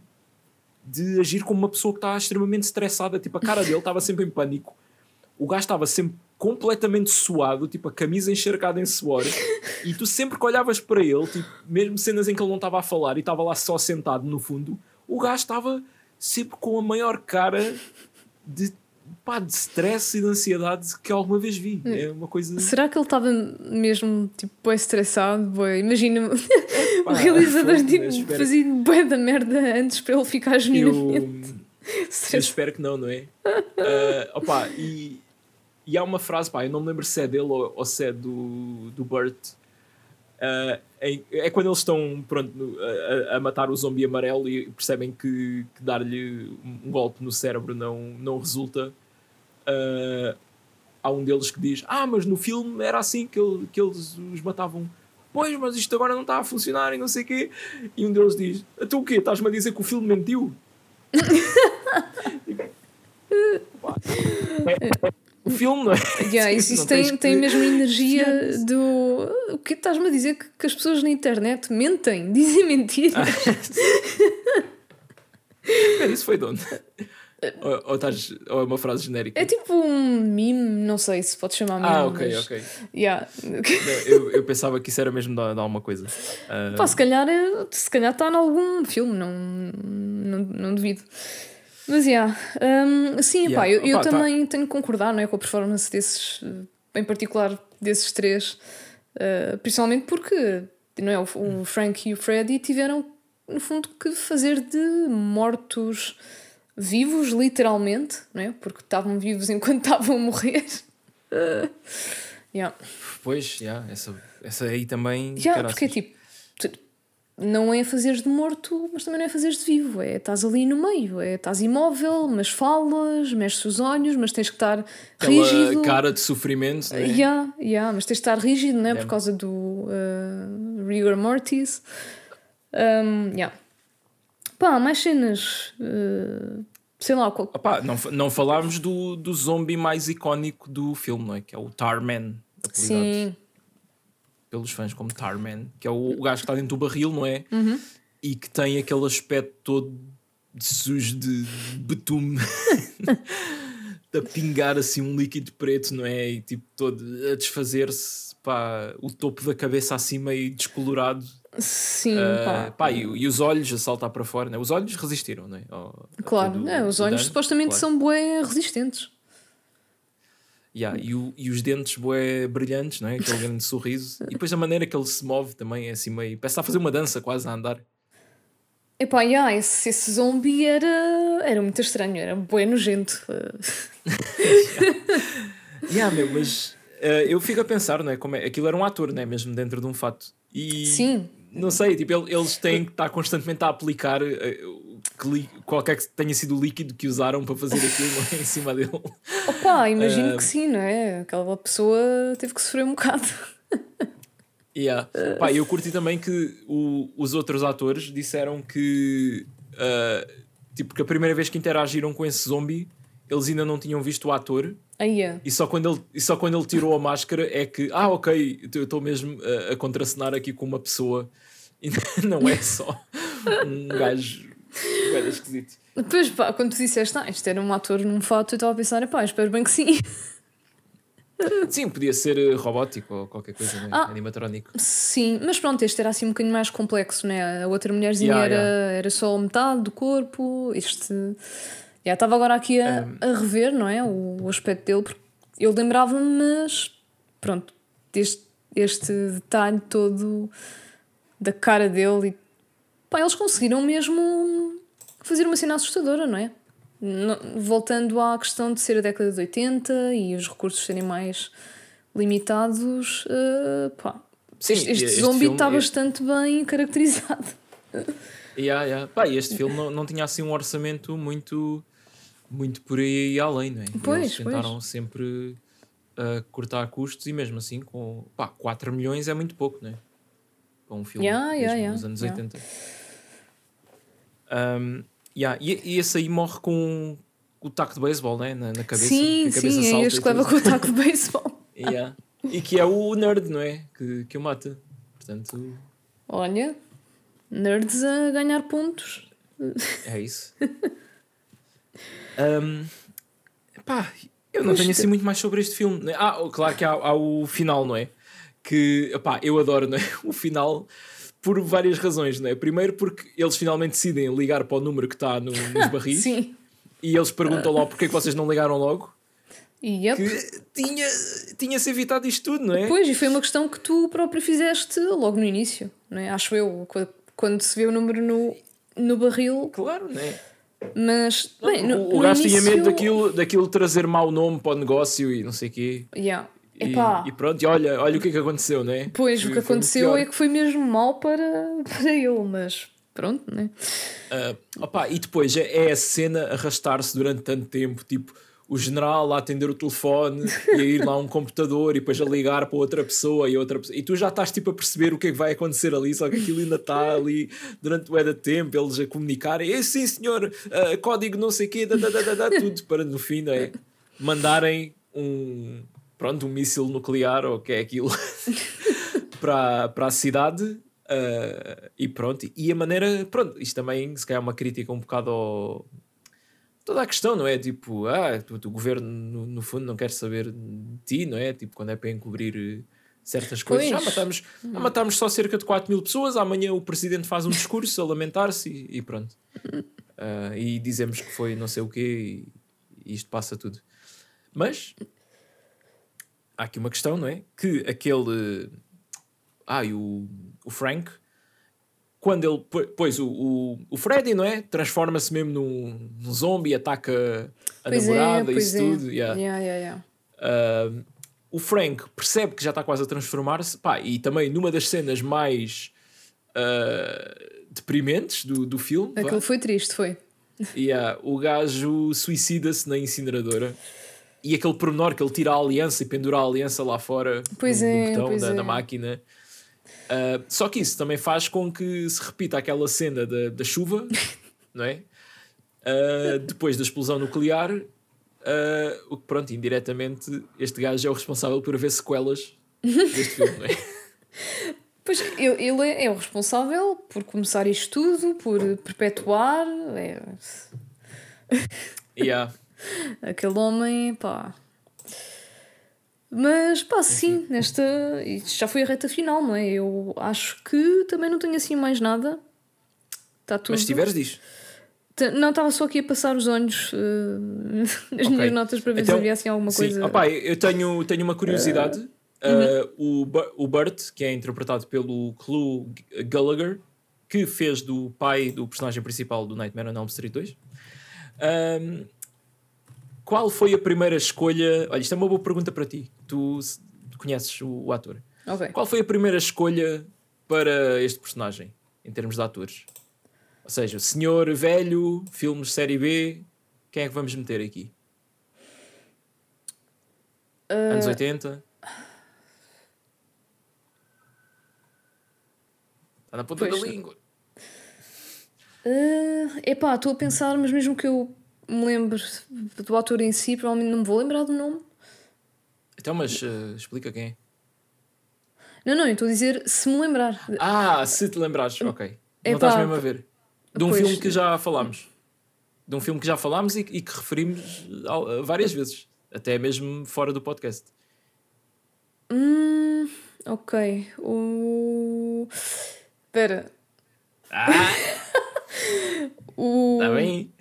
de agir como uma pessoa que está extremamente estressada. Tipo, a cara dele estava sempre em pânico. O gajo estava sempre completamente suado, tipo, a camisa encharcada em suor. E tu sempre que olhavas para ele, tipo, mesmo cenas em que ele não estava a falar e estava lá só sentado no fundo, o gajo estava sempre com a maior cara de pá, de stress e de ansiedade que alguma vez vi. Hum. É uma coisa. Será que ele estava mesmo tipo bem estressado? Bem, imagina o realizador tipo, fazia bué da merda antes para ele ficar genuinamente. Eu, eu espero que não, não é? uh, opa, e, e há uma frase, pá, eu não me lembro se é dele ou, ou se é do, do Burt. Uh, é, é, quando eles estão pronto, a, a, matar o zombie amarelo e percebem que, que dar-lhe um golpe no cérebro não, não resulta. Uh, há um deles que diz: Ah, mas no filme era assim que, ele, que eles os matavam. Pois, mas isto agora não está a funcionar e não sei o quê. E um deles diz: Tu o quê? Estás-me a dizer que o filme mentiu? o filme, não é? Yeah, isso, isso tem, que... tem mesmo energia do. O que estás-me a dizer que, que, as pessoas na internet mentem, dizem mentiras. Ah. isso foi de onde? ou, ou, estás, ou é uma frase genérica? É tipo um meme, não sei se pode chamar meme. Ah, ok, mas... ok. Yeah. eu, eu pensava que isso era mesmo de, de alguma coisa. Uh... Pá, se calhar, se calhar está em algum filme, não, não, não duvido. Mas, yeah. Um, sim, yeah. pá, eu, eu Opa, tá. também tá. tenho que concordar não é, com a performance desses, em particular desses três, uh, principalmente porque não é, o, o Frank e o Freddy tiveram, no fundo, que fazer de mortos vivos, literalmente, não é? porque estavam vivos enquanto estavam a morrer. Uh, yeah. Pois, yeah, essa, essa aí também. Yeah, porque é tipo, não é fazeres de morto, mas também não é fazeres de vivo. É estás ali no meio, é estás imóvel, mas falas, mexes os olhos, mas tens que estar Aquela rígido. cara de sofrimento, né? Yeah, yeah, mas tens de estar rígido, né? Por causa do uh, rigor mortis. Um, yeah. Pá, mais cenas. Uh, sei lá. Qual... Opa, não, não falámos do, do zombie mais icónico do filme, não é? Que é o Tarman. Sim pelos fãs como Tarman, que é o, o gajo que está dentro do barril, não é? Uhum. E que tem aquele aspecto todo sujo de betume a pingar assim um líquido preto, não é? E tipo todo a desfazer-se, pá, o topo da cabeça assim meio descolorado. Sim, Uh, pá. pá, e, e os olhos a saltar para fora, né? Os olhos resistiram, não é? Ao- Claro, todo é, os olhos dano, supostamente claro. são bué resistentes. Yeah, e, o- e os dentes bué brilhantes, não é? Aquele grande sorriso. E depois a maneira que ele se move também é assim meio. Parece está a fazer uma dança quase a andar. Epá, yeah, esse, esse zombie era, era muito estranho, era bué nojento. Yeah, meu, mas eh, eu fico a pensar, não é? Como é? Aquilo era um ator, não é? Mesmo dentro de um fato. E Sim. não sei, tipo, ele- eles têm que estar constantemente a aplicar eh, que qualquer que tenha sido o líquido que usaram para fazer aquilo em cima dele. Opa, imagino Ah. que sim, não é? Aquela pessoa teve que sofrer um bocado. Yeah. Pá, eu curti também que o- os outros atores disseram que ah, tipo que a primeira vez que interagiram com esse zombie eles ainda não tinham visto o ator Aí é. e só quando ele, e só quando ele tirou a máscara é que ah ok, eu estou mesmo a, a contracenar aqui com uma pessoa e não é só um gajo, gajo esquisito. Depois, pá, quando tu disseste, ah, isto era um ator num fato, eu estava a pensar, pá, espero bem que sim. Sim, podia ser eh, robótico ou qualquer coisa, né? Ah. animatrónico. Sim, mas pronto, este era assim um bocadinho mais complexo, né? A outra mulherzinha Yeah, era, era só metade do corpo, este. Já estava agora aqui a, Um. a rever, não é? O, o aspecto dele, porque eu lembrava-me, mas pronto, este, este detalhe todo da cara dele e pá, eles conseguiram mesmo fazer uma cena assustadora, não é? Voltando à questão de ser a década de 80 e os recursos serem mais limitados, eh, pá, Sim, este, este este zombie filme- está este- bastante bem caracterizado. Yeah, yeah. Pá, e este filme não, não tinha assim um orçamento muito, muito por aí além, não é? Pois, Eles tentaram sempre uh, cortar custos e mesmo assim com pá, 4 milhões é muito pouco, não é? Para um filme Yeah, mesmo yeah, yeah, dos anos yeah. 80. Um, yeah, e, e esse aí morre com o taco de beisebol né? na, na cabeça. sim, cabeça sim, é este que leva com o taco de beisebol. Yeah. E que é o nerd, não é? Que, que o mata. Portanto, Olha, nerds a ganhar pontos. É isso. um, pá, eu não Pois, tenho assim muito mais sobre este filme. Ah, claro que há, há o final, não é? Que, pá, eu adoro, não é? O final por várias razões, não é? Primeiro porque eles finalmente decidem ligar para o número que está no, nos barris Sim. e eles perguntam logo porque é que vocês não ligaram logo. Yep. Que tinha, tinha-se evitado isto tudo, não é? Pois, e foi uma questão que tu próprio fizeste logo no início, não é? Acho eu, qu- quando se vê o número no, no barril, Claro, não é? mas bem, no, o o gajo tinha início... medo daquilo, daquilo trazer mau nome para o negócio e não sei o quê. Yeah. E, Epá, e pronto, e olha, olha o que é que aconteceu, não é? pois, o que foi muito aconteceu é que foi mesmo mal para, para ele, mas pronto, né? Ah, opá, e depois é, é a cena arrastar-se durante tanto tempo, tipo o general a atender o telefone e a ir lá a um computador e depois a ligar para outra pessoa e outra pessoa. E tu já estás tipo a perceber o que é que vai acontecer ali, só que aquilo ainda está ali durante o é da tempo, eles a comunicarem, "Eh, sim senhor, ah, código não sei o quê, dá, dá, dá, dá, dá", tudo para no fim, não é? Mandarem um, pronto, um míssil nuclear ou o que é aquilo para, para a cidade Uh, e pronto, e a maneira, pronto, isto também se calhar é uma crítica um bocado ao. toda a questão, não é? Tipo, ah, o governo no, no fundo não quer saber de ti, não é? Tipo, quando é para encobrir eh, certas coisas, Pois. ah, matamos, ah, matamos só cerca de 4 mil pessoas, amanhã o presidente faz um discurso a lamentar-se e, e pronto. Uh, e dizemos que foi não sei o quê e, e isto passa tudo. Mas há aqui uma questão, não é? Que aquele. Ah, e o, o Frank, quando ele. po- Pois o, o, o Freddy, não é? Transforma-se mesmo num, num zombie, ataca a Pois namorada é, e pois isso é. tudo. yeah. Yeah, yeah, yeah. Uh, o Frank percebe que já está quase a transformar-se, pá, e também numa das cenas mais uh, deprimentes do, do filme, Aquilo foi triste, foi. Yeah, o gajo suicida-se na incineradora. E aquele pormenor que ele tira a aliança e pendura a aliança lá fora Pois no, no é, botão pois da, é. da máquina. Uh, só que isso também faz com que se repita aquela cena da, da chuva, não é? Uh, depois da explosão nuclear, uh, o que pronto, indiretamente, este gajo é o responsável por haver sequelas deste filme, não é? Pois ele, ele é, é o responsável por começar isto tudo, por perpetuar. É... Yeah. Aquele homem, pá. Mas pá, sim, nesta. Isto já foi a reta final, não é? Eu acho que também não tenho assim mais nada. Está tudo. Mas se tiveres, diz. Não, estava só aqui a passar os olhos eh, nas Ok. minhas notas para ver se Então, havia assim alguma Sim, coisa. opá, eu tenho, tenho uma curiosidade. Uh, o, Bu- o Burt, que é interpretado pelo Clu Gallagher, que fez do pai do personagem principal do Nightmare on Elm Street 2. Um, qual foi a primeira escolha? Olha, isto é uma boa pergunta para ti. Tu, conheces o, o ator. Ok. Qual foi a primeira escolha para este personagem, em termos de atores? Ou seja, senhor velho, filmes série B, quem é que vamos meter aqui? Anos 80? Está na ponta Pois. da língua. Uh, epá, estou a pensar, mas mesmo que eu me lembre do ator em si, provavelmente não me vou lembrar do nome. Então, mas eh, explica quem é. Não, não, eu estou a dizer se me lembrar. Ah, se te lembrares, ok. Não estás mesmo a ver. De um pois. filme que já falámos. De um filme que já falámos e, e que referimos al- várias vezes. Até mesmo fora do podcast. Hum, ok. O. Espera. Ah, O. está bem.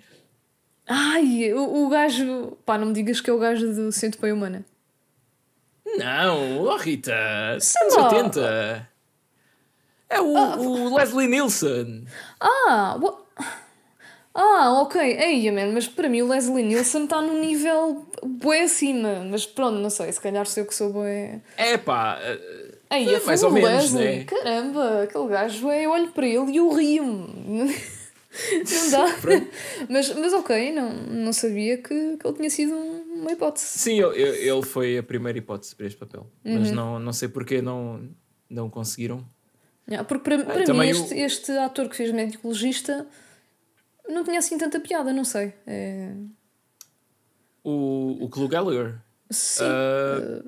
Ai, o, o gajo. Pá, não me digas que é o gajo do Centopeia Humana. Não, oh Rita, anos lá. 80. É o, o Leslie Nielsen. Ah, ah, ok. Ei, man, mas para mim o Leslie Nielsen está num nível bué acima. Mas pronto, não sei, se calhar sou eu que sou bué. É pá, É, mais ou menos, Leslie. né? Caramba, aquele gajo, é, eu olho para ele e eu rio-me. Não dá. mas, mas ok, não, não sabia que, que ele tinha sido um- uma hipótese. sim, eu- eu- ele foi a primeira hipótese para este papel. Mas Uhum. não, não sei porque não, não conseguiram. Yeah, porque para, para mim Ah, também este, este ator que fez médico legista não tinha assim tanta piada, não sei. É... O, o Clu Gallagher. Sim. Ah,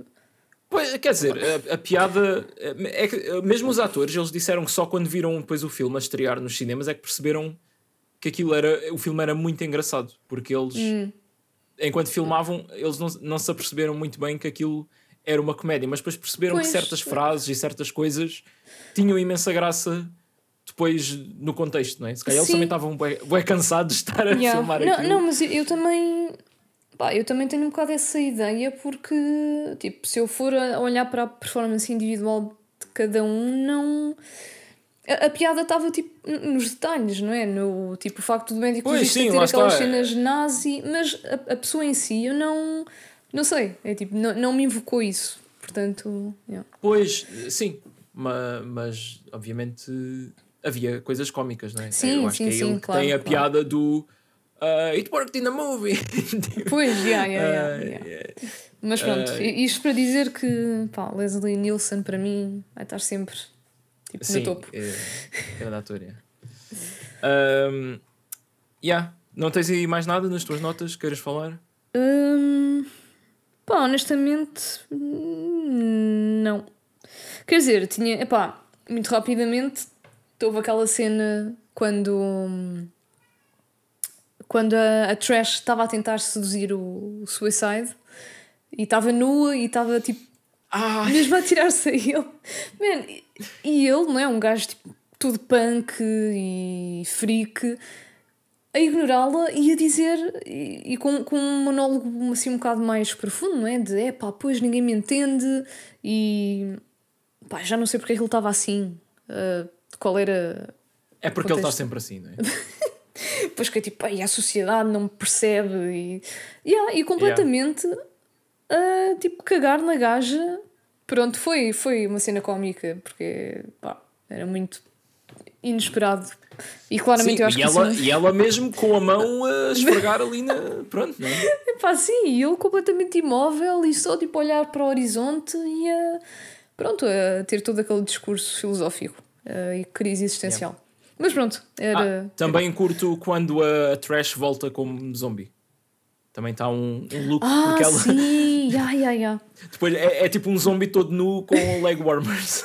pois, quer dizer, a, a piada. É que, mesmo os atores, eles disseram que só quando viram depois o filme a estrear nos cinemas é que perceberam que aquilo era. O filme era muito engraçado. Porque eles, Hum. enquanto filmavam, eles não, não se aperceberam muito bem que aquilo era uma comédia, mas depois perceberam Pois. que certas frases e certas coisas tinham imensa graça. Depois no contexto, não é? Se calhar eles Sim. também estavam bem, bem cansados de estar a Yeah. filmar não, aquilo. não, mas eu, eu também. Pá, eu também tenho um bocado essa ideia porque, tipo, se eu for olhar para a performance individual de cada um, não. A, a piada estava tipo nos detalhes, não é? No tipo o facto do médico Pois, sim, ter aquelas está. cenas nazi, mas a, a pessoa em si eu não. Não sei, é tipo, não, não me invocou isso. Portanto, yeah. Pois, sim, ma- mas, obviamente havia coisas cómicas, não é? Sim, Eu acho sim, que é sim, ele que claro, tem a claro. piada do uh, It worked in the movie. Pois, yeah, yeah, yeah, Ah, yeah. Mas pronto, Ah, isto para dizer que pá, Leslie Nielsen para mim vai estar sempre tipo, Sim, no topo. é, é da ator, yeah. Um, yeah. Não tens aí mais nada nas tuas notas que queiras falar? Hum, pá, honestamente, não. Quer dizer, tinha, epá, muito rapidamente houve aquela cena quando. Quando a, a Trash estava a tentar seduzir o, o Suicide e estava nua e estava tipo Ah, mesmo a tirar-se a ele. Man, e ele, não é? Um gajo tipo, todo punk e freak, a ignorá-la e a dizer, e, e com, com um monólogo assim um bocado mais profundo, não é? De é pá, pois ninguém me entende e pá, já não sei porque é que ele estava assim, ah, qual era. é porque ele está sempre assim, não é? Depois que é tipo, ai, a sociedade não me percebe e, yeah, e completamente a tipo cagar na gaja. Pronto, foi, foi uma cena cómica porque pá, era muito inesperado. E claramente Sim, eu acho e, que ela, assim, e ela mesmo com a mão a esfregar ali na. Pronto, não é? Epá, sim, e ele completamente imóvel e só tipo olhar para o horizonte e a, pronto, a ter todo aquele discurso filosófico eh, e crise existencial. Mas pronto, era. Ah, também curto quando a Trash volta como zombie. Também está um, um look Ah, porque ela sim, ya, ya, ya. depois é, é tipo um zombie todo nu com leg warmers.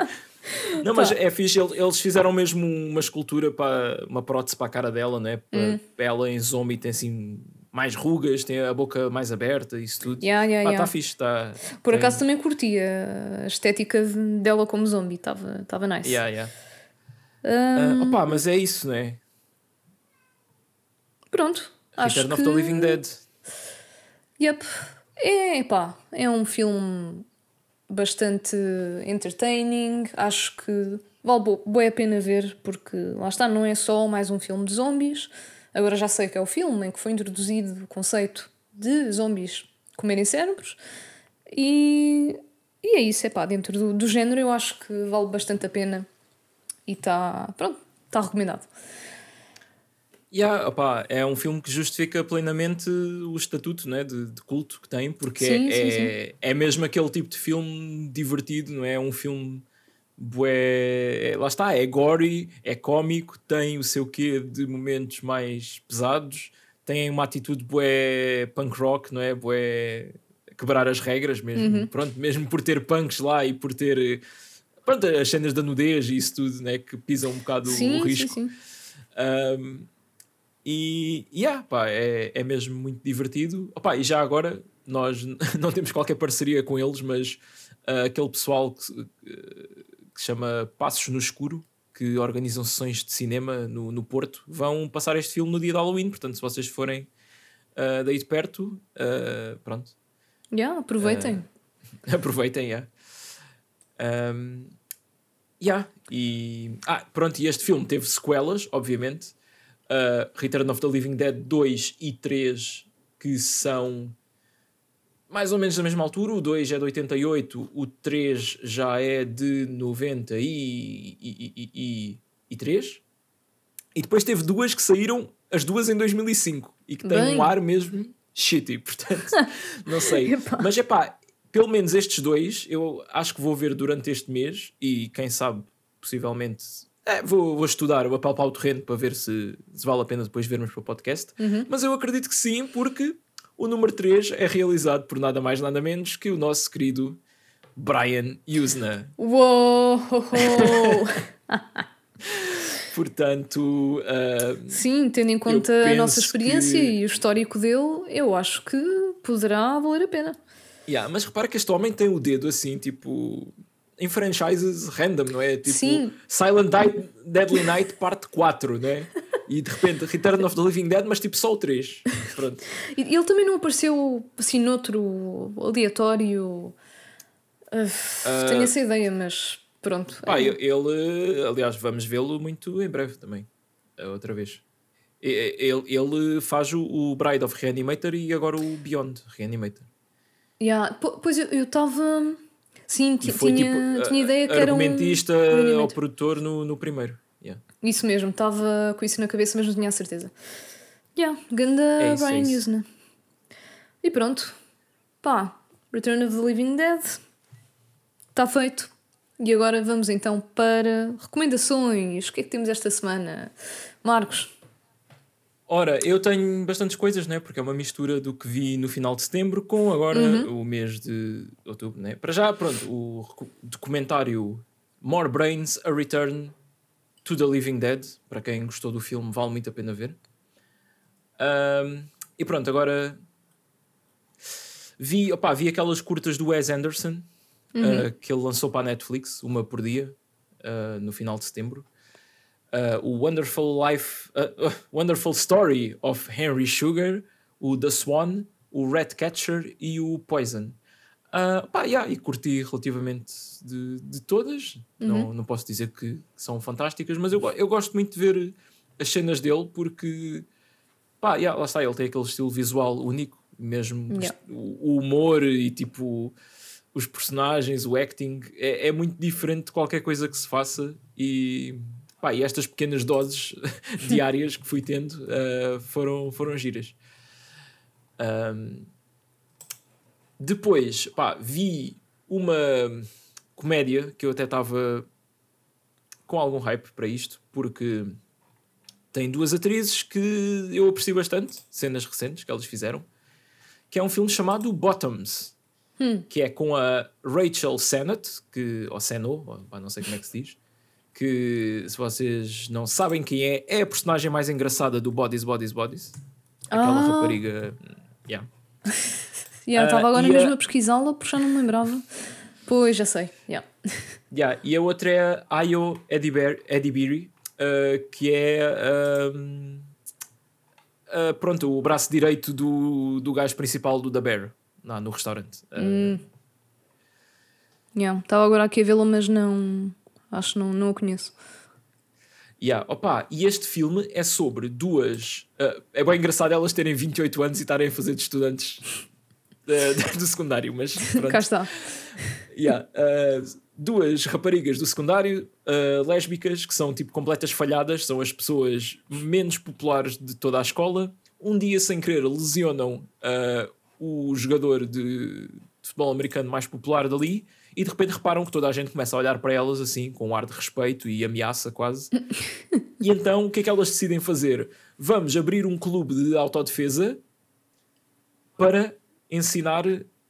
Não, mas é fixe, eles fizeram mesmo uma escultura para uma prótese para a cara dela, né? Para Hum. ela em zombie tem assim mais rugas, tem a boca mais aberta, isso tudo. Yeah, yeah, Pá, yeah. tá fixe, tá. Por tem- acaso também curti a estética de- dela como zombie, estava tava nice. Yeah, yeah. Ahm, Ah, opá, mas é isso, né? pronto, acho Return que... of the Living Dead. Yep. É, pá, é um filme bastante entertaining. Acho que vale bo- bué a pena ver, porque lá está, não é só mais um filme de zombies. Agora já sei que é o filme em que foi introduzido o conceito de zombies comerem cérebros. E, e é isso, é pá, dentro do, do género eu acho que vale bastante a pena. E está, pronto, está recomendado. Yeah, opá, é um filme que justifica plenamente o estatuto né, de, de culto que tem, porque Sim, é, sim, é, é mesmo aquele tipo de filme divertido, não é? É um filme bué, lá está, é gory, é cómico, tem o seu quê de momentos mais pesados, tem uma atitude bué punk rock, não é? Bué quebrar as regras mesmo, Uhum. pronto, mesmo por ter punks lá e por ter pronto, as cenas da nudez e isso tudo, né, que pisam um bocado Sim, o sim, risco. sim. Um, e yeah, pá, é, é mesmo muito divertido. Opa, e já agora, nós não temos qualquer parceria com eles, mas ah, aquele pessoal que, se- que chama Passos no Escuro, que organizam sessões de cinema no, no Porto, vão passar este filme no dia de Halloween. Portanto, se vocês forem ah, daí de perto, ah, pronto, Yeah, aproveitem. aproveitem, yeah. Um, yeah. E, ah, pronto, e este filme teve sequelas, obviamente. Uh, Return of the Living Dead 2 e 3, que são mais ou menos da mesma altura. O 2 é de 88, o 3 já é de 90 e, e, e, e, e 3. E depois teve duas que saíram, as duas em 2005, e que têm Bem. um ar mesmo shitty, portanto, não sei. Mas é pá, pelo menos estes dois eu acho que vou ver durante este mês e quem sabe, possivelmente, é, vou, vou estudar, vou apalpar o terreno para ver se, se vale a pena depois vermos para o podcast. Mas eu acredito que sim, porque o número 3 é realizado por nada mais nada menos que o nosso querido Brian Usna. Uou! Portanto, ah, Sim, tendo em conta a nossa experiência que- e o histórico dele, eu acho que poderá valer a pena. yeah, mas repara que este homem tem o dedo assim, tipo, em franchises random, não é? Tipo, Sim. Silent Night, Deadly Night, parte 4, não é? E de repente Return of the Living Dead, mas tipo só o 3. Pronto. E ele também não apareceu assim noutro aleatório. Ah, tenho essa ideia, mas pronto. Pá, é. ele, aliás, vamos vê-lo muito em breve também, outra vez. Ele, ele faz o, Bride of Reanimator e agora o Beyond Reanimator. Yeah, po- Pois eu estava. Sim, E foi tinha, tipo tinha ideia que era um. argumentista ao produtor no, no primeiro. Yeah. Isso mesmo, estava com isso na cabeça, mas não tinha a certeza. Yeah, ganda É isso, é Brian isso. Usna. E pronto. Pá, Return of the Living Dead. Está feito. E agora vamos então para recomendações. O que é que temos esta semana? Marcos. Ora, eu tenho bastantes coisas, né? Porque é uma mistura do que vi no final de setembro com agora Uhum. o mês de outubro, né? Para já, pronto, o documentário More Brains: A Return to the Living Dead. Para quem gostou do filme, vale muito a pena ver. Ahm, e pronto, agora vi, opá, vi aquelas curtas do Wes Anderson ah, que ele lançou para a Netflix, uma por dia, ah, no final de setembro. Uh, o Wonderful Life, uh, uh, Wonderful Story of Henry Sugar, o The Swan, o Ratcatcher e o Poison. Uh, pá, yeah, e curti relativamente de, de todas. Não, não posso dizer que são fantásticas, mas eu, eu gosto muito de ver as cenas dele porque, pá, yeah, lá está, ele tem aquele estilo visual único, mesmo Yeah. o, o humor e tipo os personagens, o acting, é, é muito diferente de qualquer coisa que se faça e, pá, e estas pequenas doses diárias que fui tendo ah, foram, foram giras. Ahm, depois, pá, vi uma comédia que eu até estava com algum hype para isto, porque tem duas atrizes que eu aprecio bastante, cenas recentes que elas fizeram, que é um filme chamado Bottoms, que é com a Rachel Sennett, que, ou pá, não sei como é que se diz, que se vocês não sabem quem é, é a personagem mais engraçada do Bodies, Bodies, Bodies. Aquela Ah. rapariga. Yeah. Yeah, Estava Ah, agora e mesmo a- a pesquisá-la, porque já não me lembrava. Pois, já sei. Yeah. Yeah, E a outra é a Ayo Edibiri, uh, que é um, uh, pronto, o braço direito do, do gajo principal do The Bear, lá no restaurante. Uh, Hum. Yeah. Estava agora aqui a vê-la, mas não. Acho que não, não a conheço. Yeah, opa, e este filme é sobre duas. uh, é bem engraçado elas terem 28 anos e estarem a fazer de estudantes uh, do secundário, mas pronto. Cá está. Yeah, uh, duas raparigas do secundário, uh, lésbicas, que são tipo completas falhadas, são as pessoas menos populares de toda a escola. Um dia, sem querer, lesionam o jogador de, de futebol americano mais popular dali e de repente reparam que toda a gente começa a olhar para elas assim, com um ar de respeito e ameaça quase. e então o que é que elas decidem fazer? Vamos abrir um clube de autodefesa para ensinar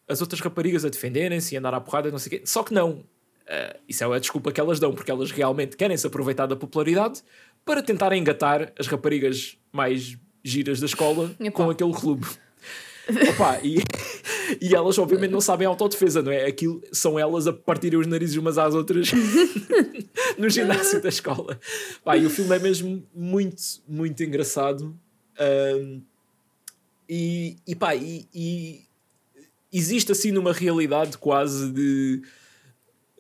as outras raparigas a defenderem-se e andar à porrada, não sei o quê. Só que não. Ah, isso é a desculpa que elas dão, porque elas realmente querem se aproveitar da popularidade para tentar engatar as raparigas mais giras da escola Epá. com aquele clube. Opa, e, e elas obviamente não sabem autodefesa, não é? Aquilo são elas a partirem os narizes umas às outras no ginásio da escola. Pá, e o filme é mesmo muito, muito engraçado. Ahm, e, e pá, e, e existe assim numa realidade quase de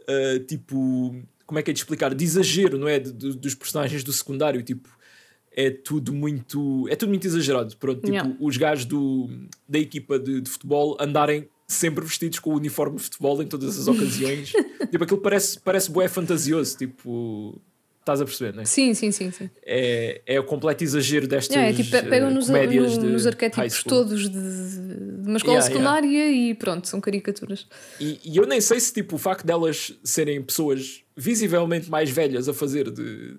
ah, tipo, como é que é de explicar? De exagero, não é? De- de- dos personagens do secundário, tipo, é tudo muito é tudo muito exagerado. Pronto, tipo, Yeah. os gajos do, da equipa de, de futebol andarem sempre vestidos com o uniforme de futebol em todas as ocasiões. tipo, aquilo parece, parece bué fantasioso, tipo, estás a perceber, não é? Sim, sim, sim. sim. É, é o completo exagero destas Yeah, é tipo, pe- pegam nos, comédias no- de nos arquétipos todos de, de uma escola Yeah, secundária e pronto, são caricaturas. E, e eu nem sei se tipo, o facto delas serem pessoas visivelmente mais velhas a fazer de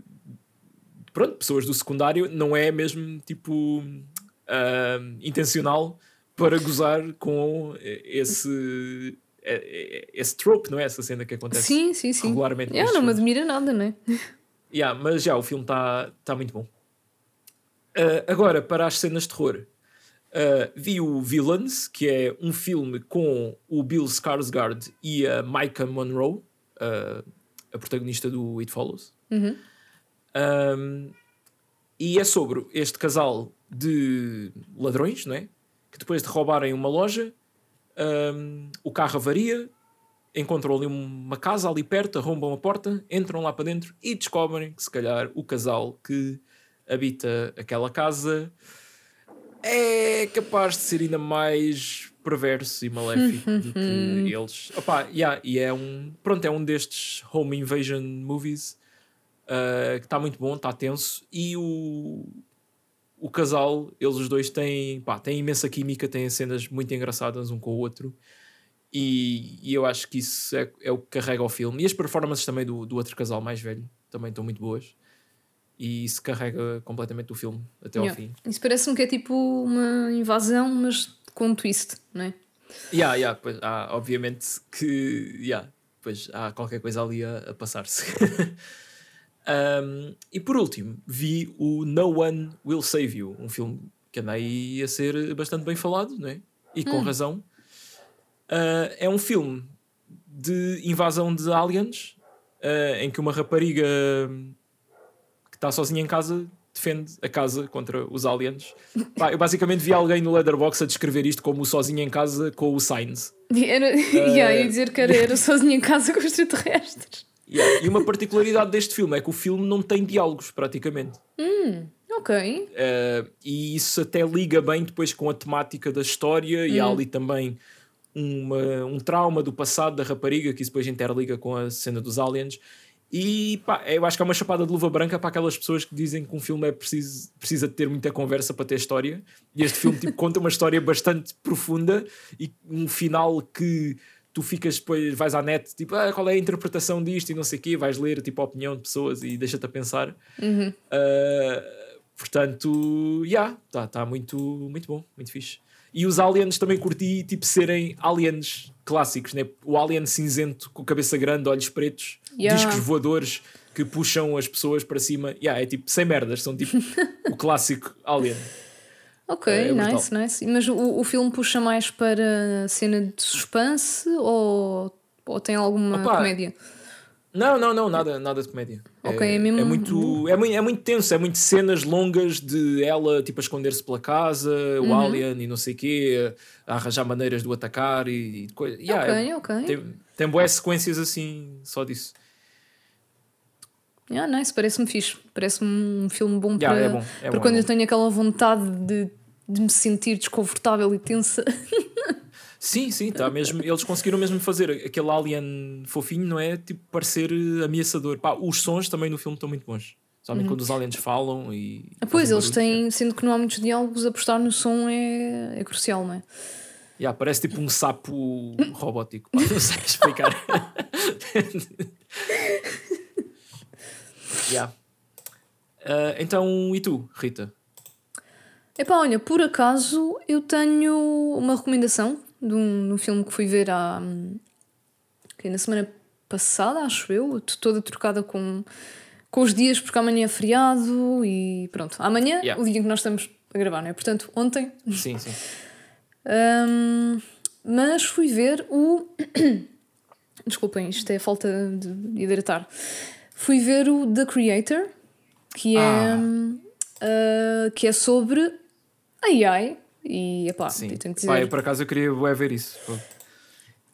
pronto, pessoas do secundário não é mesmo tipo ah, intencional para gozar com esse eh, esse trope, não é? Essa cena que acontece Sim, sim, sim. regularmente. Yeah, não me admira nada, não é? Yeah, mas já, o filme está tá muito bom. Ah, agora, para as cenas de terror. ah, vi o Villains, que é um filme com o Bill Skarsgård e a Micah Monroe, ah, a protagonista do It Follows. Uhum. Um, e é sobre este casal de ladrões, não é? Que depois de roubarem uma loja, um, o carro avaria, encontram ali uma casa ali perto, arrombam a porta, entram lá para dentro e descobrem que se calhar o casal que habita aquela casa é capaz de ser ainda mais perverso e maléfico do que eles. Opa, yeah, e é um, pronto, é um destes home invasion movies uh, que está muito bom, está tenso e o, o casal, eles os dois têm, pá, têm imensa química, têm cenas muito engraçadas um com o outro e, e eu acho que isso é, é o que carrega o filme e as performances também do, do outro casal mais velho também estão muito boas e isso carrega completamente o filme até ao Yeah. fim. Isso parece-me que é tipo uma invasão, mas com um twist, não é? Yeah, yeah, pois, há, obviamente que yeah, pois, há qualquer coisa ali a, a passar-se. Um, e por último, vi o No One Will Save You, um filme que anda aí a ser bastante bem falado, não é? E com razão. Uh, é um filme de invasão de aliens uh, em que uma rapariga que está sozinha em casa defende a casa contra os aliens. Pá, eu basicamente vi alguém no Letterboxd a descrever isto como sozinho em casa com o Signs. Era, yeah, ia dizer que era, era sozinha em casa com os extraterrestres. Yeah, E uma particularidade deste filme é que o filme não tem diálogos, praticamente. Ok. Uh, e isso até liga bem depois com a temática da história e há ali também uma- um trauma do passado da rapariga que isso depois interliga com a cena dos aliens. E pá, eu acho que é uma chapada de luva branca para aquelas pessoas que dizem que um filme é preciso, precisa de ter muita conversa para ter história. E este filme tipo, conta uma história bastante profunda e um final que tu ficas depois, vais à net, tipo, ah, qual é a interpretação disto e não sei o quê, vais ler tipo, a opinião de pessoas e deixa-te a pensar. Uh, portanto, já, yeah, está tá muito, muito bom, muito fixe. E os aliens também curti, tipo, serem aliens clássicos, né? O alien cinzento com cabeça grande, olhos pretos, Yeah. discos voadores, que puxam as pessoas para cima. Yeah, é tipo sem merdas, são tipo o clássico Alien. Ok, é, é nice, nice. Mas o, o filme puxa mais para cena de suspense ou, ou tem alguma Opa, comédia? Não, não, não, nada, nada de comédia. Ok, é, é mesmo. É muito, é, muito, é muito tenso, é muito cenas longas de ela tipo a esconder-se pela casa, o uhum. alien e não sei o quê, a arranjar maneiras de o atacar e, e coisa. Yeah, ok, é, ok. Tem, tem boas sequências assim, só disso. Yeah, nice, parece-me fixe. Parece-me um filme bom yeah, para, é bom, é para bom, quando é eu tenho aquela vontade de, de me sentir desconfortável e tensa. Sim, sim, tá mesmo. Eles conseguiram mesmo fazer aquele alien fofinho, não é? Tipo, parecer ameaçador. Pá, os sons também no filme estão muito bons. Somente uhum. quando os aliens falam e. Ah, pois, eles têm, sendo que não há muitos diálogos, apostar no som é, é crucial, não é? Yeah, parece tipo um sapo robótico. Pá, não sei explicar. yeah. Uh, então, e tu, Rita? Epá, olha, por acaso eu tenho uma recomendação de um, de um filme que fui ver há. Que na semana passada, acho eu, toda trocada com, com os dias, porque amanhã é feriado e pronto. Amanhã, yeah. o dia em que nós estamos a gravar, não é? Portanto, ontem. Sim, sim. um, mas fui ver o. Desculpem, isto é falta de hidratar. Fui ver o The Creator, que é, ah. uh, que é sobre AI e epá, Sim. eu tenho que dizer. Pá, eu, por acaso eu queria ver isso.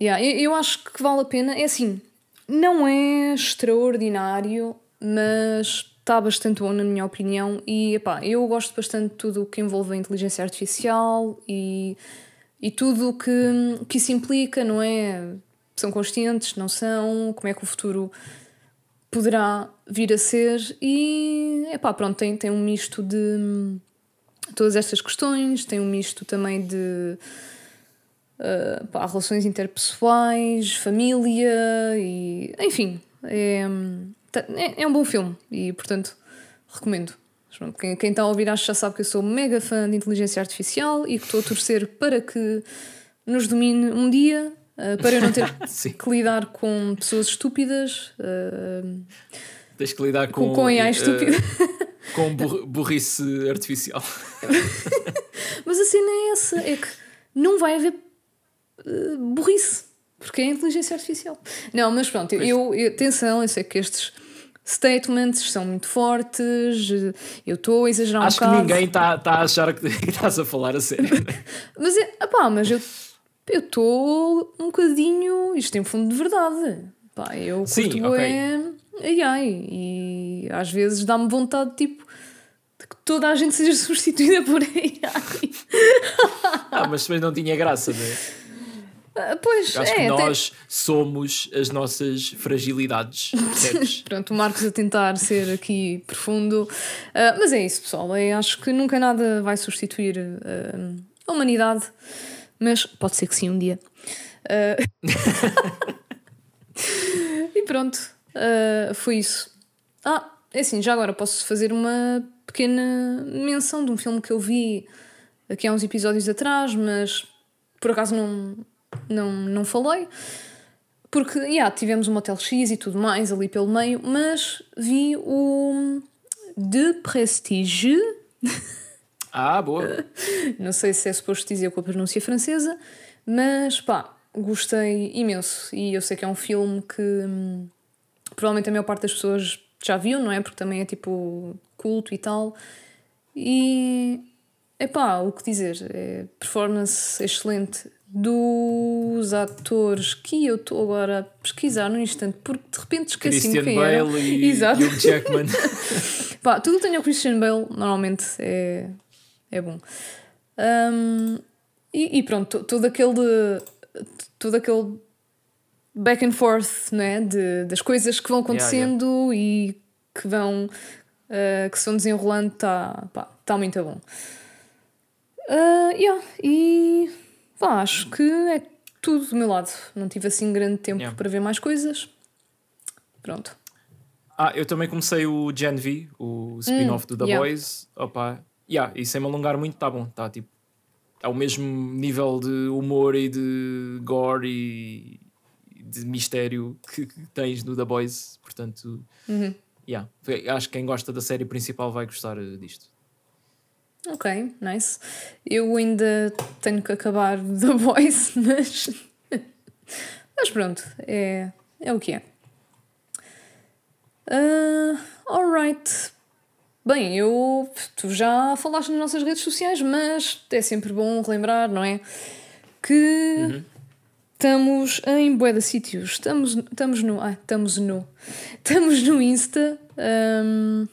Yeah, eu, eu acho que vale a pena. É assim, não é extraordinário, mas está bastante bom, na minha opinião. E epá, eu gosto bastante de tudo o que envolve a inteligência artificial e, e tudo o que, que isso implica, não é? São conscientes, não são? Como é que o futuro poderá vir a ser? E epá, pronto, tem, tem um misto de todas estas questões, tem um misto também de uh, pá, relações interpessoais, família e enfim, é, é, é, um bom filme e portanto recomendo. Quem, quem está a ouvir acho já sabe que eu sou mega fã de inteligência artificial e que estou a torcer para que nos domine um dia, uh, para eu não ter que lidar com pessoas estúpidas. Uh, Tens que lidar com, com, com AI estúpida. Com burrice artificial. Mas a cena é essa: é que não vai haver uh, burrice, porque é inteligência artificial. Não, mas pronto, eu, eu, atenção, eu sei que estes statements são muito fortes, eu estou a exagerar Acho um bocado. Acho que ninguém está tá a achar que estás a falar a sério. mas, é, opá, mas eu estou um bocadinho. Isto tem fundo de verdade. Pá, eu Sim, okay ai ai. E às vezes dá-me vontade, tipo, de que toda a gente seja substituída por ai ah, mas também não tinha graça, não é? Ah, pois, Acho é, que nós até... somos as nossas fragilidades. Pronto, o Marcos a tentar ser aqui profundo. Uh, mas é isso, pessoal. Eu acho que nunca nada vai substituir uh, a humanidade. Mas pode ser que sim um dia. Uh... e pronto. Uh, foi isso. Ah, é assim, já agora posso fazer uma pequena menção de um filme que eu vi aqui há uns episódios atrás, mas por acaso não, não, não falei. Porque, yeah, tivemos um Motel X e tudo mais ali pelo meio, mas vi o The Prestige. Ah, boa! não sei se é suposto dizer com a pronúncia francesa, mas pá, gostei imenso. E eu sei que é um filme que hum, provavelmente a maior parte das pessoas já viu, não é? Porque também é tipo culto e tal. E epá, o que dizer? É performance excelente dos atores que eu estou agora a pesquisar no instante, porque de repente esqueci Christian quem Bale era. e Exato. Hugh Jackman. Pá, tudo que tenha o Christian Bale normalmente é, é bom. Um, e, e, pronto, todo aquele todo aquele back and forth né? De, das coisas que vão acontecendo yeah, yeah. e que vão uh, que se vão desenrolando está tá muito bom. Uh, yeah. E pá, acho que é tudo do meu lado. Não tive assim grande tempo yeah. para ver mais coisas. Pronto. Ah, eu também comecei o Gen V, o spin-off hum, do The yeah. Boys. Opa, yeah, e sem me alongar muito, tá bom. Tá tipo. É o mesmo nível de humor e de gore e, de mistério que, que tens no The Boys, portanto, uhum. yeah, acho que quem gosta da série principal vai gostar eh, disto. Ok, nice. Eu ainda tenho que acabar The Voice, mas. mas pronto, é, é o que é. Uh, alright. Bem, eu. Tu já falaste nas nossas redes sociais, mas é sempre bom relembrar, não é? Que. Uhum. Estamos em bué de sítios. Estamos, estamos no. Ah, estamos no. Estamos no Insta. Um,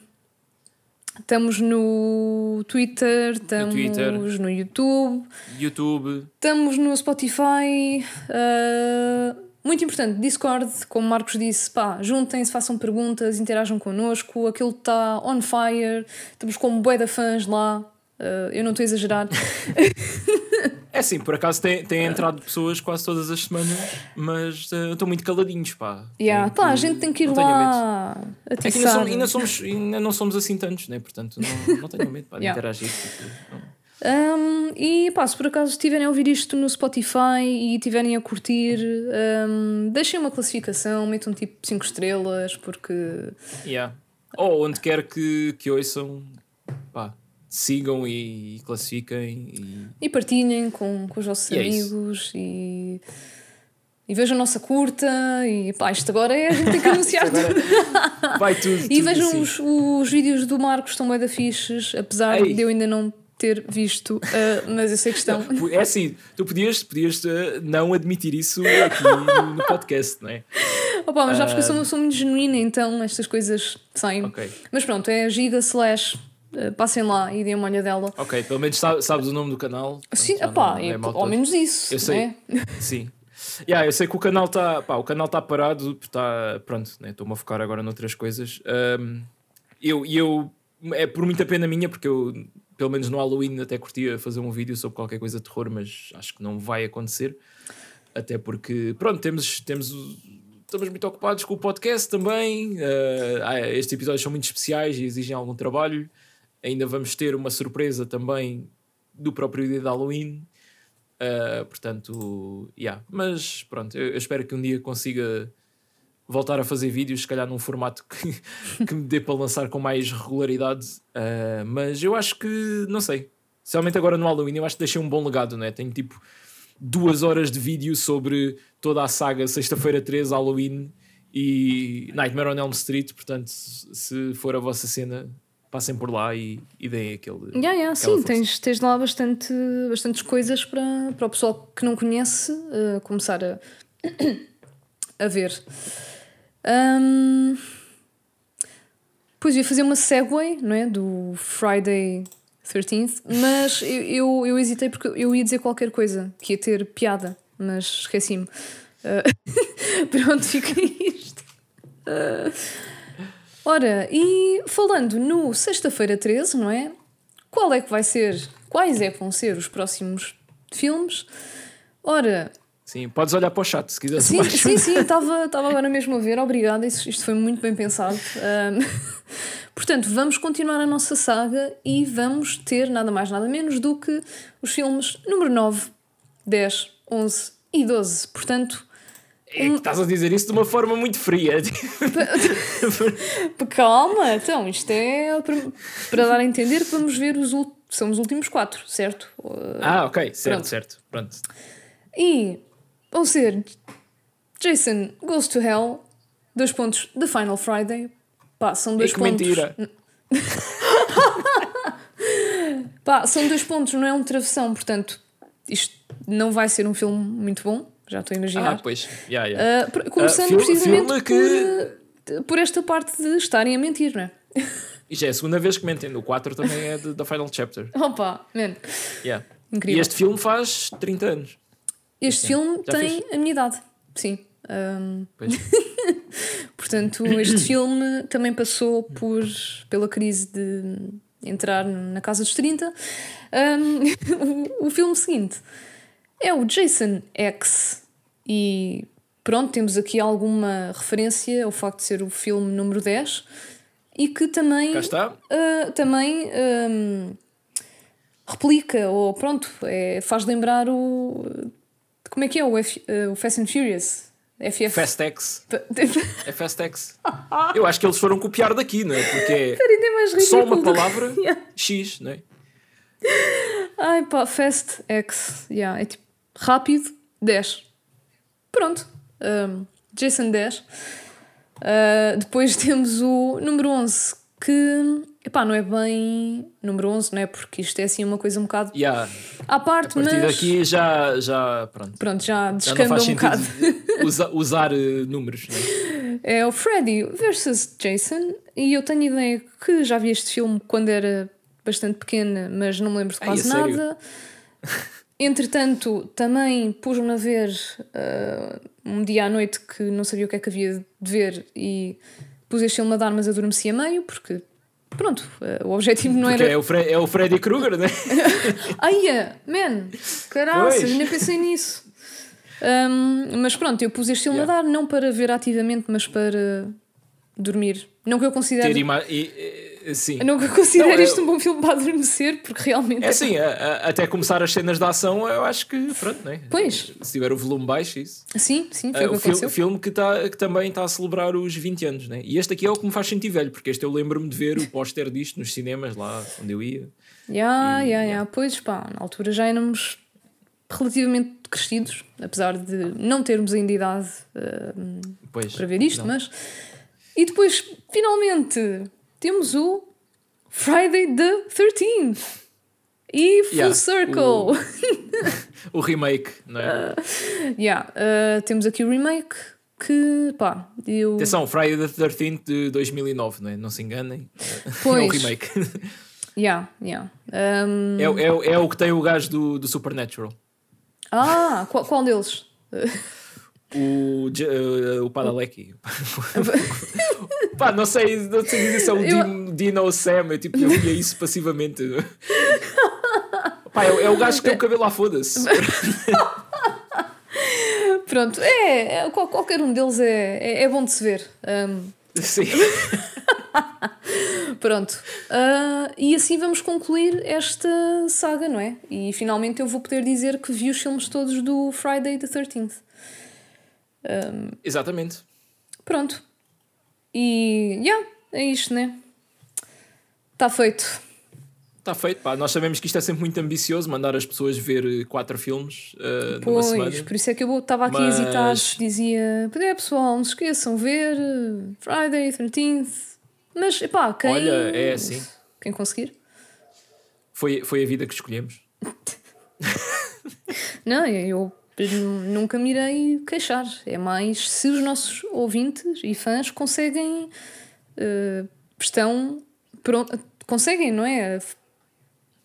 estamos no Twitter. Estamos no, Twitter. no YouTube. YouTube. Estamos no Spotify. Uh, muito importante, Discord, como Marcos disse, pá, juntem-se, façam perguntas, interajam connosco, aquilo está on fire, estamos com bué de fãs lá, uh, eu não estou a exagerar. É sim, por acaso tem, tem entrado pessoas quase todas as semanas, mas uh, estão muito caladinhos, pá. Yeah, pá, a gente tem que ir lá É que ainda, somos, ainda, somos, ainda não somos assim tantos, né? portanto não, não tenho medo pá, de yeah. interagir. Porque, um, e pá, se por acaso estiverem a ouvir isto no Spotify e estiverem a curtir, um, deixem uma classificação, metam tipo 5 estrelas, porque. Yeah. Ou onde quer que, que ouçam, pá, sigam e, classifiquem. E, e partilhem com, com os vossos e é amigos é e. E vejam a nossa curta e pá, isto agora é a gente tem que anunciar tudo. Vai tudo. e tudo vejam assim. os, os vídeos do Marcos, estão bem da fixes, apesar Ei. de eu ainda não ter visto, uh, mas eu sei que estão. É assim, tu podias, podias uh, não admitir isso aqui no, no, podcast, não é? Opa, mas já porque eu sou, sou muito genuína, então estas coisas saem. Okay. Mas pronto, é giga slash. Uh, passem lá e deem uma olhadela. Ok, pelo menos sabes, sabes o nome do canal. Sim, opá, é, ao menos isso. Eu sei. É? Sim. Yeah, eu sei que o canal está o canal está parado, está pronto, né? estou-me a focar agora noutras coisas. Um, eu, eu é por muita pena minha, porque eu pelo menos no Halloween até curtia fazer um vídeo sobre qualquer coisa de terror, mas acho que não vai acontecer. Até porque, pronto, temos, temos estamos muito ocupados com o podcast também. Uh, estes episódios são muito especiais e exigem algum trabalho. Ainda vamos ter uma surpresa também do próprio dia de Halloween. Uh, portanto, yeah. mas pronto, eu, eu, espero que um dia consiga voltar a fazer vídeos, se calhar num formato que, que me dê para lançar com mais regularidade. Uh, mas eu acho que, não sei, especialmente agora no Halloween, eu acho que deixei um bom legado, né? Tenho tipo duas horas de vídeo sobre toda a saga Sexta-feira 13, Halloween e Nightmare on Elm Street. Portanto, se for a vossa cena, passem por lá e, e deem aquele. Yeah, yeah, sim, tens, tens lá bastante, bastantes coisas para, para o pessoal que não conhece uh, começar a, a ver. Um, pois ia fazer uma segue, não é? Do Friday 13th, mas eu, eu, eu, hesitei porque eu ia dizer qualquer coisa que ia ter piada, mas esqueci-me. Uh, pronto, fica isto. Uh, ora, e falando no sexta-feira 13, não é? Qual é que vai ser, quais é que vão ser os próximos filmes? Ora, Sim, podes olhar para o chat se quiseres sim. Sim, sim, estava, estava agora mesmo a ver, obrigada, isto, isto foi muito bem pensado. Um, portanto, vamos continuar a nossa saga e vamos ter nada mais, nada menos do que os filmes número 9, 10, 11 e 12. Portanto. É que estás a dizer isso de uma forma muito fria. Calma, então, isto é para, para dar a entender que vamos ver os, são os últimos quatro, certo? Ah, ok, certo, Pronto. certo. Pronto. E ou ser Jason Goes to Hell, dois pontos, The Final Friday. Pá, são dois e que pontos. mentira! Pá, são dois pontos, não é um travessão, portanto, isto não vai ser um filme muito bom, já estou a imaginar. Ah, pois, yeah, yeah. Uh, começando uh, precisamente que... por, por esta parte de estarem a mentir, não é? E já é a segunda vez que mentem, o 4 também é da Final Chapter. Opa, man. Yeah. Incrível. E este filme faz 30 anos. Este Sim. filme tem a minha idade, sim. Um... Portanto, este filme também passou por, pela crise de entrar na casa dos 30. Um, o, o filme seguinte é o Jason X. E pronto, temos aqui alguma referência ao facto de ser o filme número 10 e que também, uh, também um, replica, ou pronto, é, faz lembrar o como é que é o, F, uh, o Fast and Furious? FF. Fastex. É Fastex. Eu acho que eles foram copiar daqui, não é? Porque é só uma palavra. X, não é? Ai pá, Fast X. Yeah, é tipo rápido 10. Pronto. Um, Jason 10. Uh, depois temos o número 11, que epá, não é bem número 11, não é? Porque isto é assim uma coisa um bocado Yeah. à parte, A partir mas daqui já, já, pronto. pronto, já descamba um bocado. usa- usar eh, números, não é? O Freddy versus Jason, e eu tenho ideia que já vi este filme quando era bastante pequena, mas não me lembro de Ai, quase a sério? nada. Entretanto, também pus-me a ver ah, um dia à noite que não sabia o que é que havia de ver e pus este filme a dar, mas adormeci a meio, porque pronto, ah, o objetivo não Porque era. é o, Fre é o Freddy Krueger, não é? Aia, man, caraças, Pois. nem pensei nisso. Ahm, mas pronto, eu pus este filme Yeah. a dar, não para ver ativamente, mas para dormir. Não que eu considere, Ter ima e- sim. eu Não, é- isto um bom filme para adormecer, porque realmente É assim, a- a- até começar as cenas de ação, eu acho que, pronto, não é? Pois. Se tiver o volume baixo, isso. Sim, sim, foi É, o fil- filme que, tá, que também está a celebrar os 20 anos, né? E este aqui é o que me faz sentir velho, porque este eu lembro-me de ver o póster disto nos cinemas, lá onde eu ia. Ya, ya, ya. Pois pá, na altura já éramos relativamente crescidos, apesar de não termos ainda idade Pois, para ver isto, não. mas. E depois, finalmente, temos o Friday the 13th e Full Yeah, Circle. O remake, não é? Yeah, ah, temos aqui o remake que, pá, eu. Atenção, Friday the 13th de 2009, não é? Não se enganem. É o Pois. remake. Yeah, yeah. Um, é, o- é, o- é o que tem o gajo do, do Supernatural. Ah, qual, qual deles? O, eh, o Padalecki. Pá, não sei, não sei dizer se é o Eu- Dino, ou Sam, eu, tipo, eu via isso passivamente. Pá, é, é o gajo que tem o cabelo lá, foda-se. Pronto, é, é- qual- qualquer um deles é, é, é bom de se ver. Um, Sim. Pronto. Ah, e assim vamos concluir esta saga, não é? E finalmente eu vou poder dizer que vi os filmes todos do Friday the 13th. Exatamente. Pronto. E, yeah, é isto, né? Está feito. Está feito, pá. Nós sabemos que isto é sempre muito ambicioso, mandar as pessoas ver eh, quatro filmes numa Pois, semana. por isso é que eu estava aqui Mas- a hesitar. Dizia, "Pois é pessoal, não se esqueçam, ver eh, Friday 13th. Mas, epá, quem... Olha, é assim. Quem conseguir. Foi, foi a vida que escolhemos. Não, eu nunca me irei queixar. É mais se os nossos ouvintes e fãs conseguem. eh, estão. Pronto, conseguem, não é?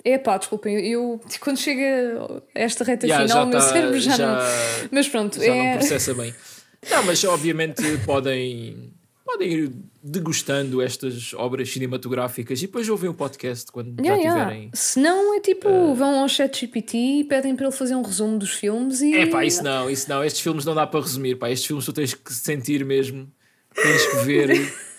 É pá, desculpem, eu quando chega a esta reta Ya, final, o meu tá- cérebro já, já- não. Mas pronto, já é. não processa bem. Não, mas obviamente podem, podem ir degustando estas obras cinematográficas e depois ouvem o podcast quando Ya, já tiverem. Eh, Se não, é tipo, vão ao chat GPT e pedem para ele fazer um resumo dos filmes e. É pá, isso não, isso não. Estes filmes não dá para resumir, pá. Estes filmes tu tens que sentir mesmo, tens que ver.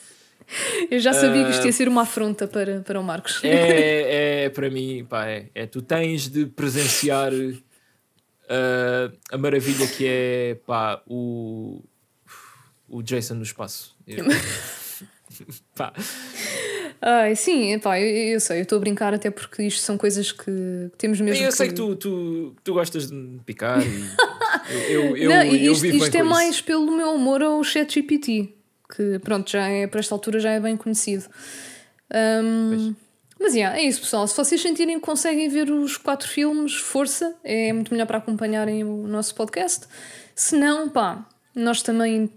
Eu já sabia que isto ia ser uma afronta para, para o Marcos. É, é para mim, pá, é, é. Tu tens de presenciar uh, a maravilha que é, pá, o, o Jason no espaço. Eu- pá, Ai, sim, epá, eu, eu sei, eu estou a brincar até porque isto são coisas que temos mesmo eu sei que tu, tu, tu gostas de me picar e eu, eu, Não, eu, eu isto, isto é com isso. mais pelo meu amor ao chat GPT, que pronto, já é, para esta altura já é bem conhecido. Ahm, mas yeah, é isso, pessoal. Se vocês sentirem que conseguem ver os quatro filmes, força, é muito melhor para acompanharem o nosso podcast. Se não, pá, nós também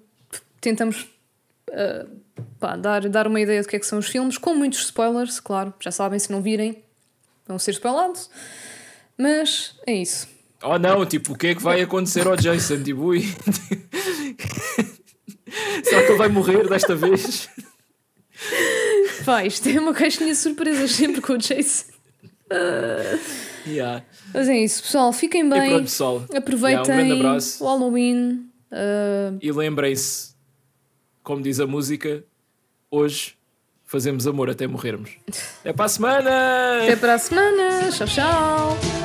tentamos ah, pá, dar, dar uma ideia do que é que são os filmes, com muitos spoilers, claro, já sabem, se não virem, vão ser spoilados. Mas é isso. Oh não, tipo, o que é que vai acontecer ao Jason? Tipo, ui. Será que ele vai morrer desta vez? Pá, isto é uma caixinha de surpresas sempre com o Jason. Yeah. Mas é isso, pessoal. Fiquem bem. pronto, pessoal. Aproveitem Yeah, um grande abraço. o Halloween. ah, E lembrem-se, como diz a música, hoje fazemos amor até morrermos. Até para a semana! até para a semana. Tchau, tchau.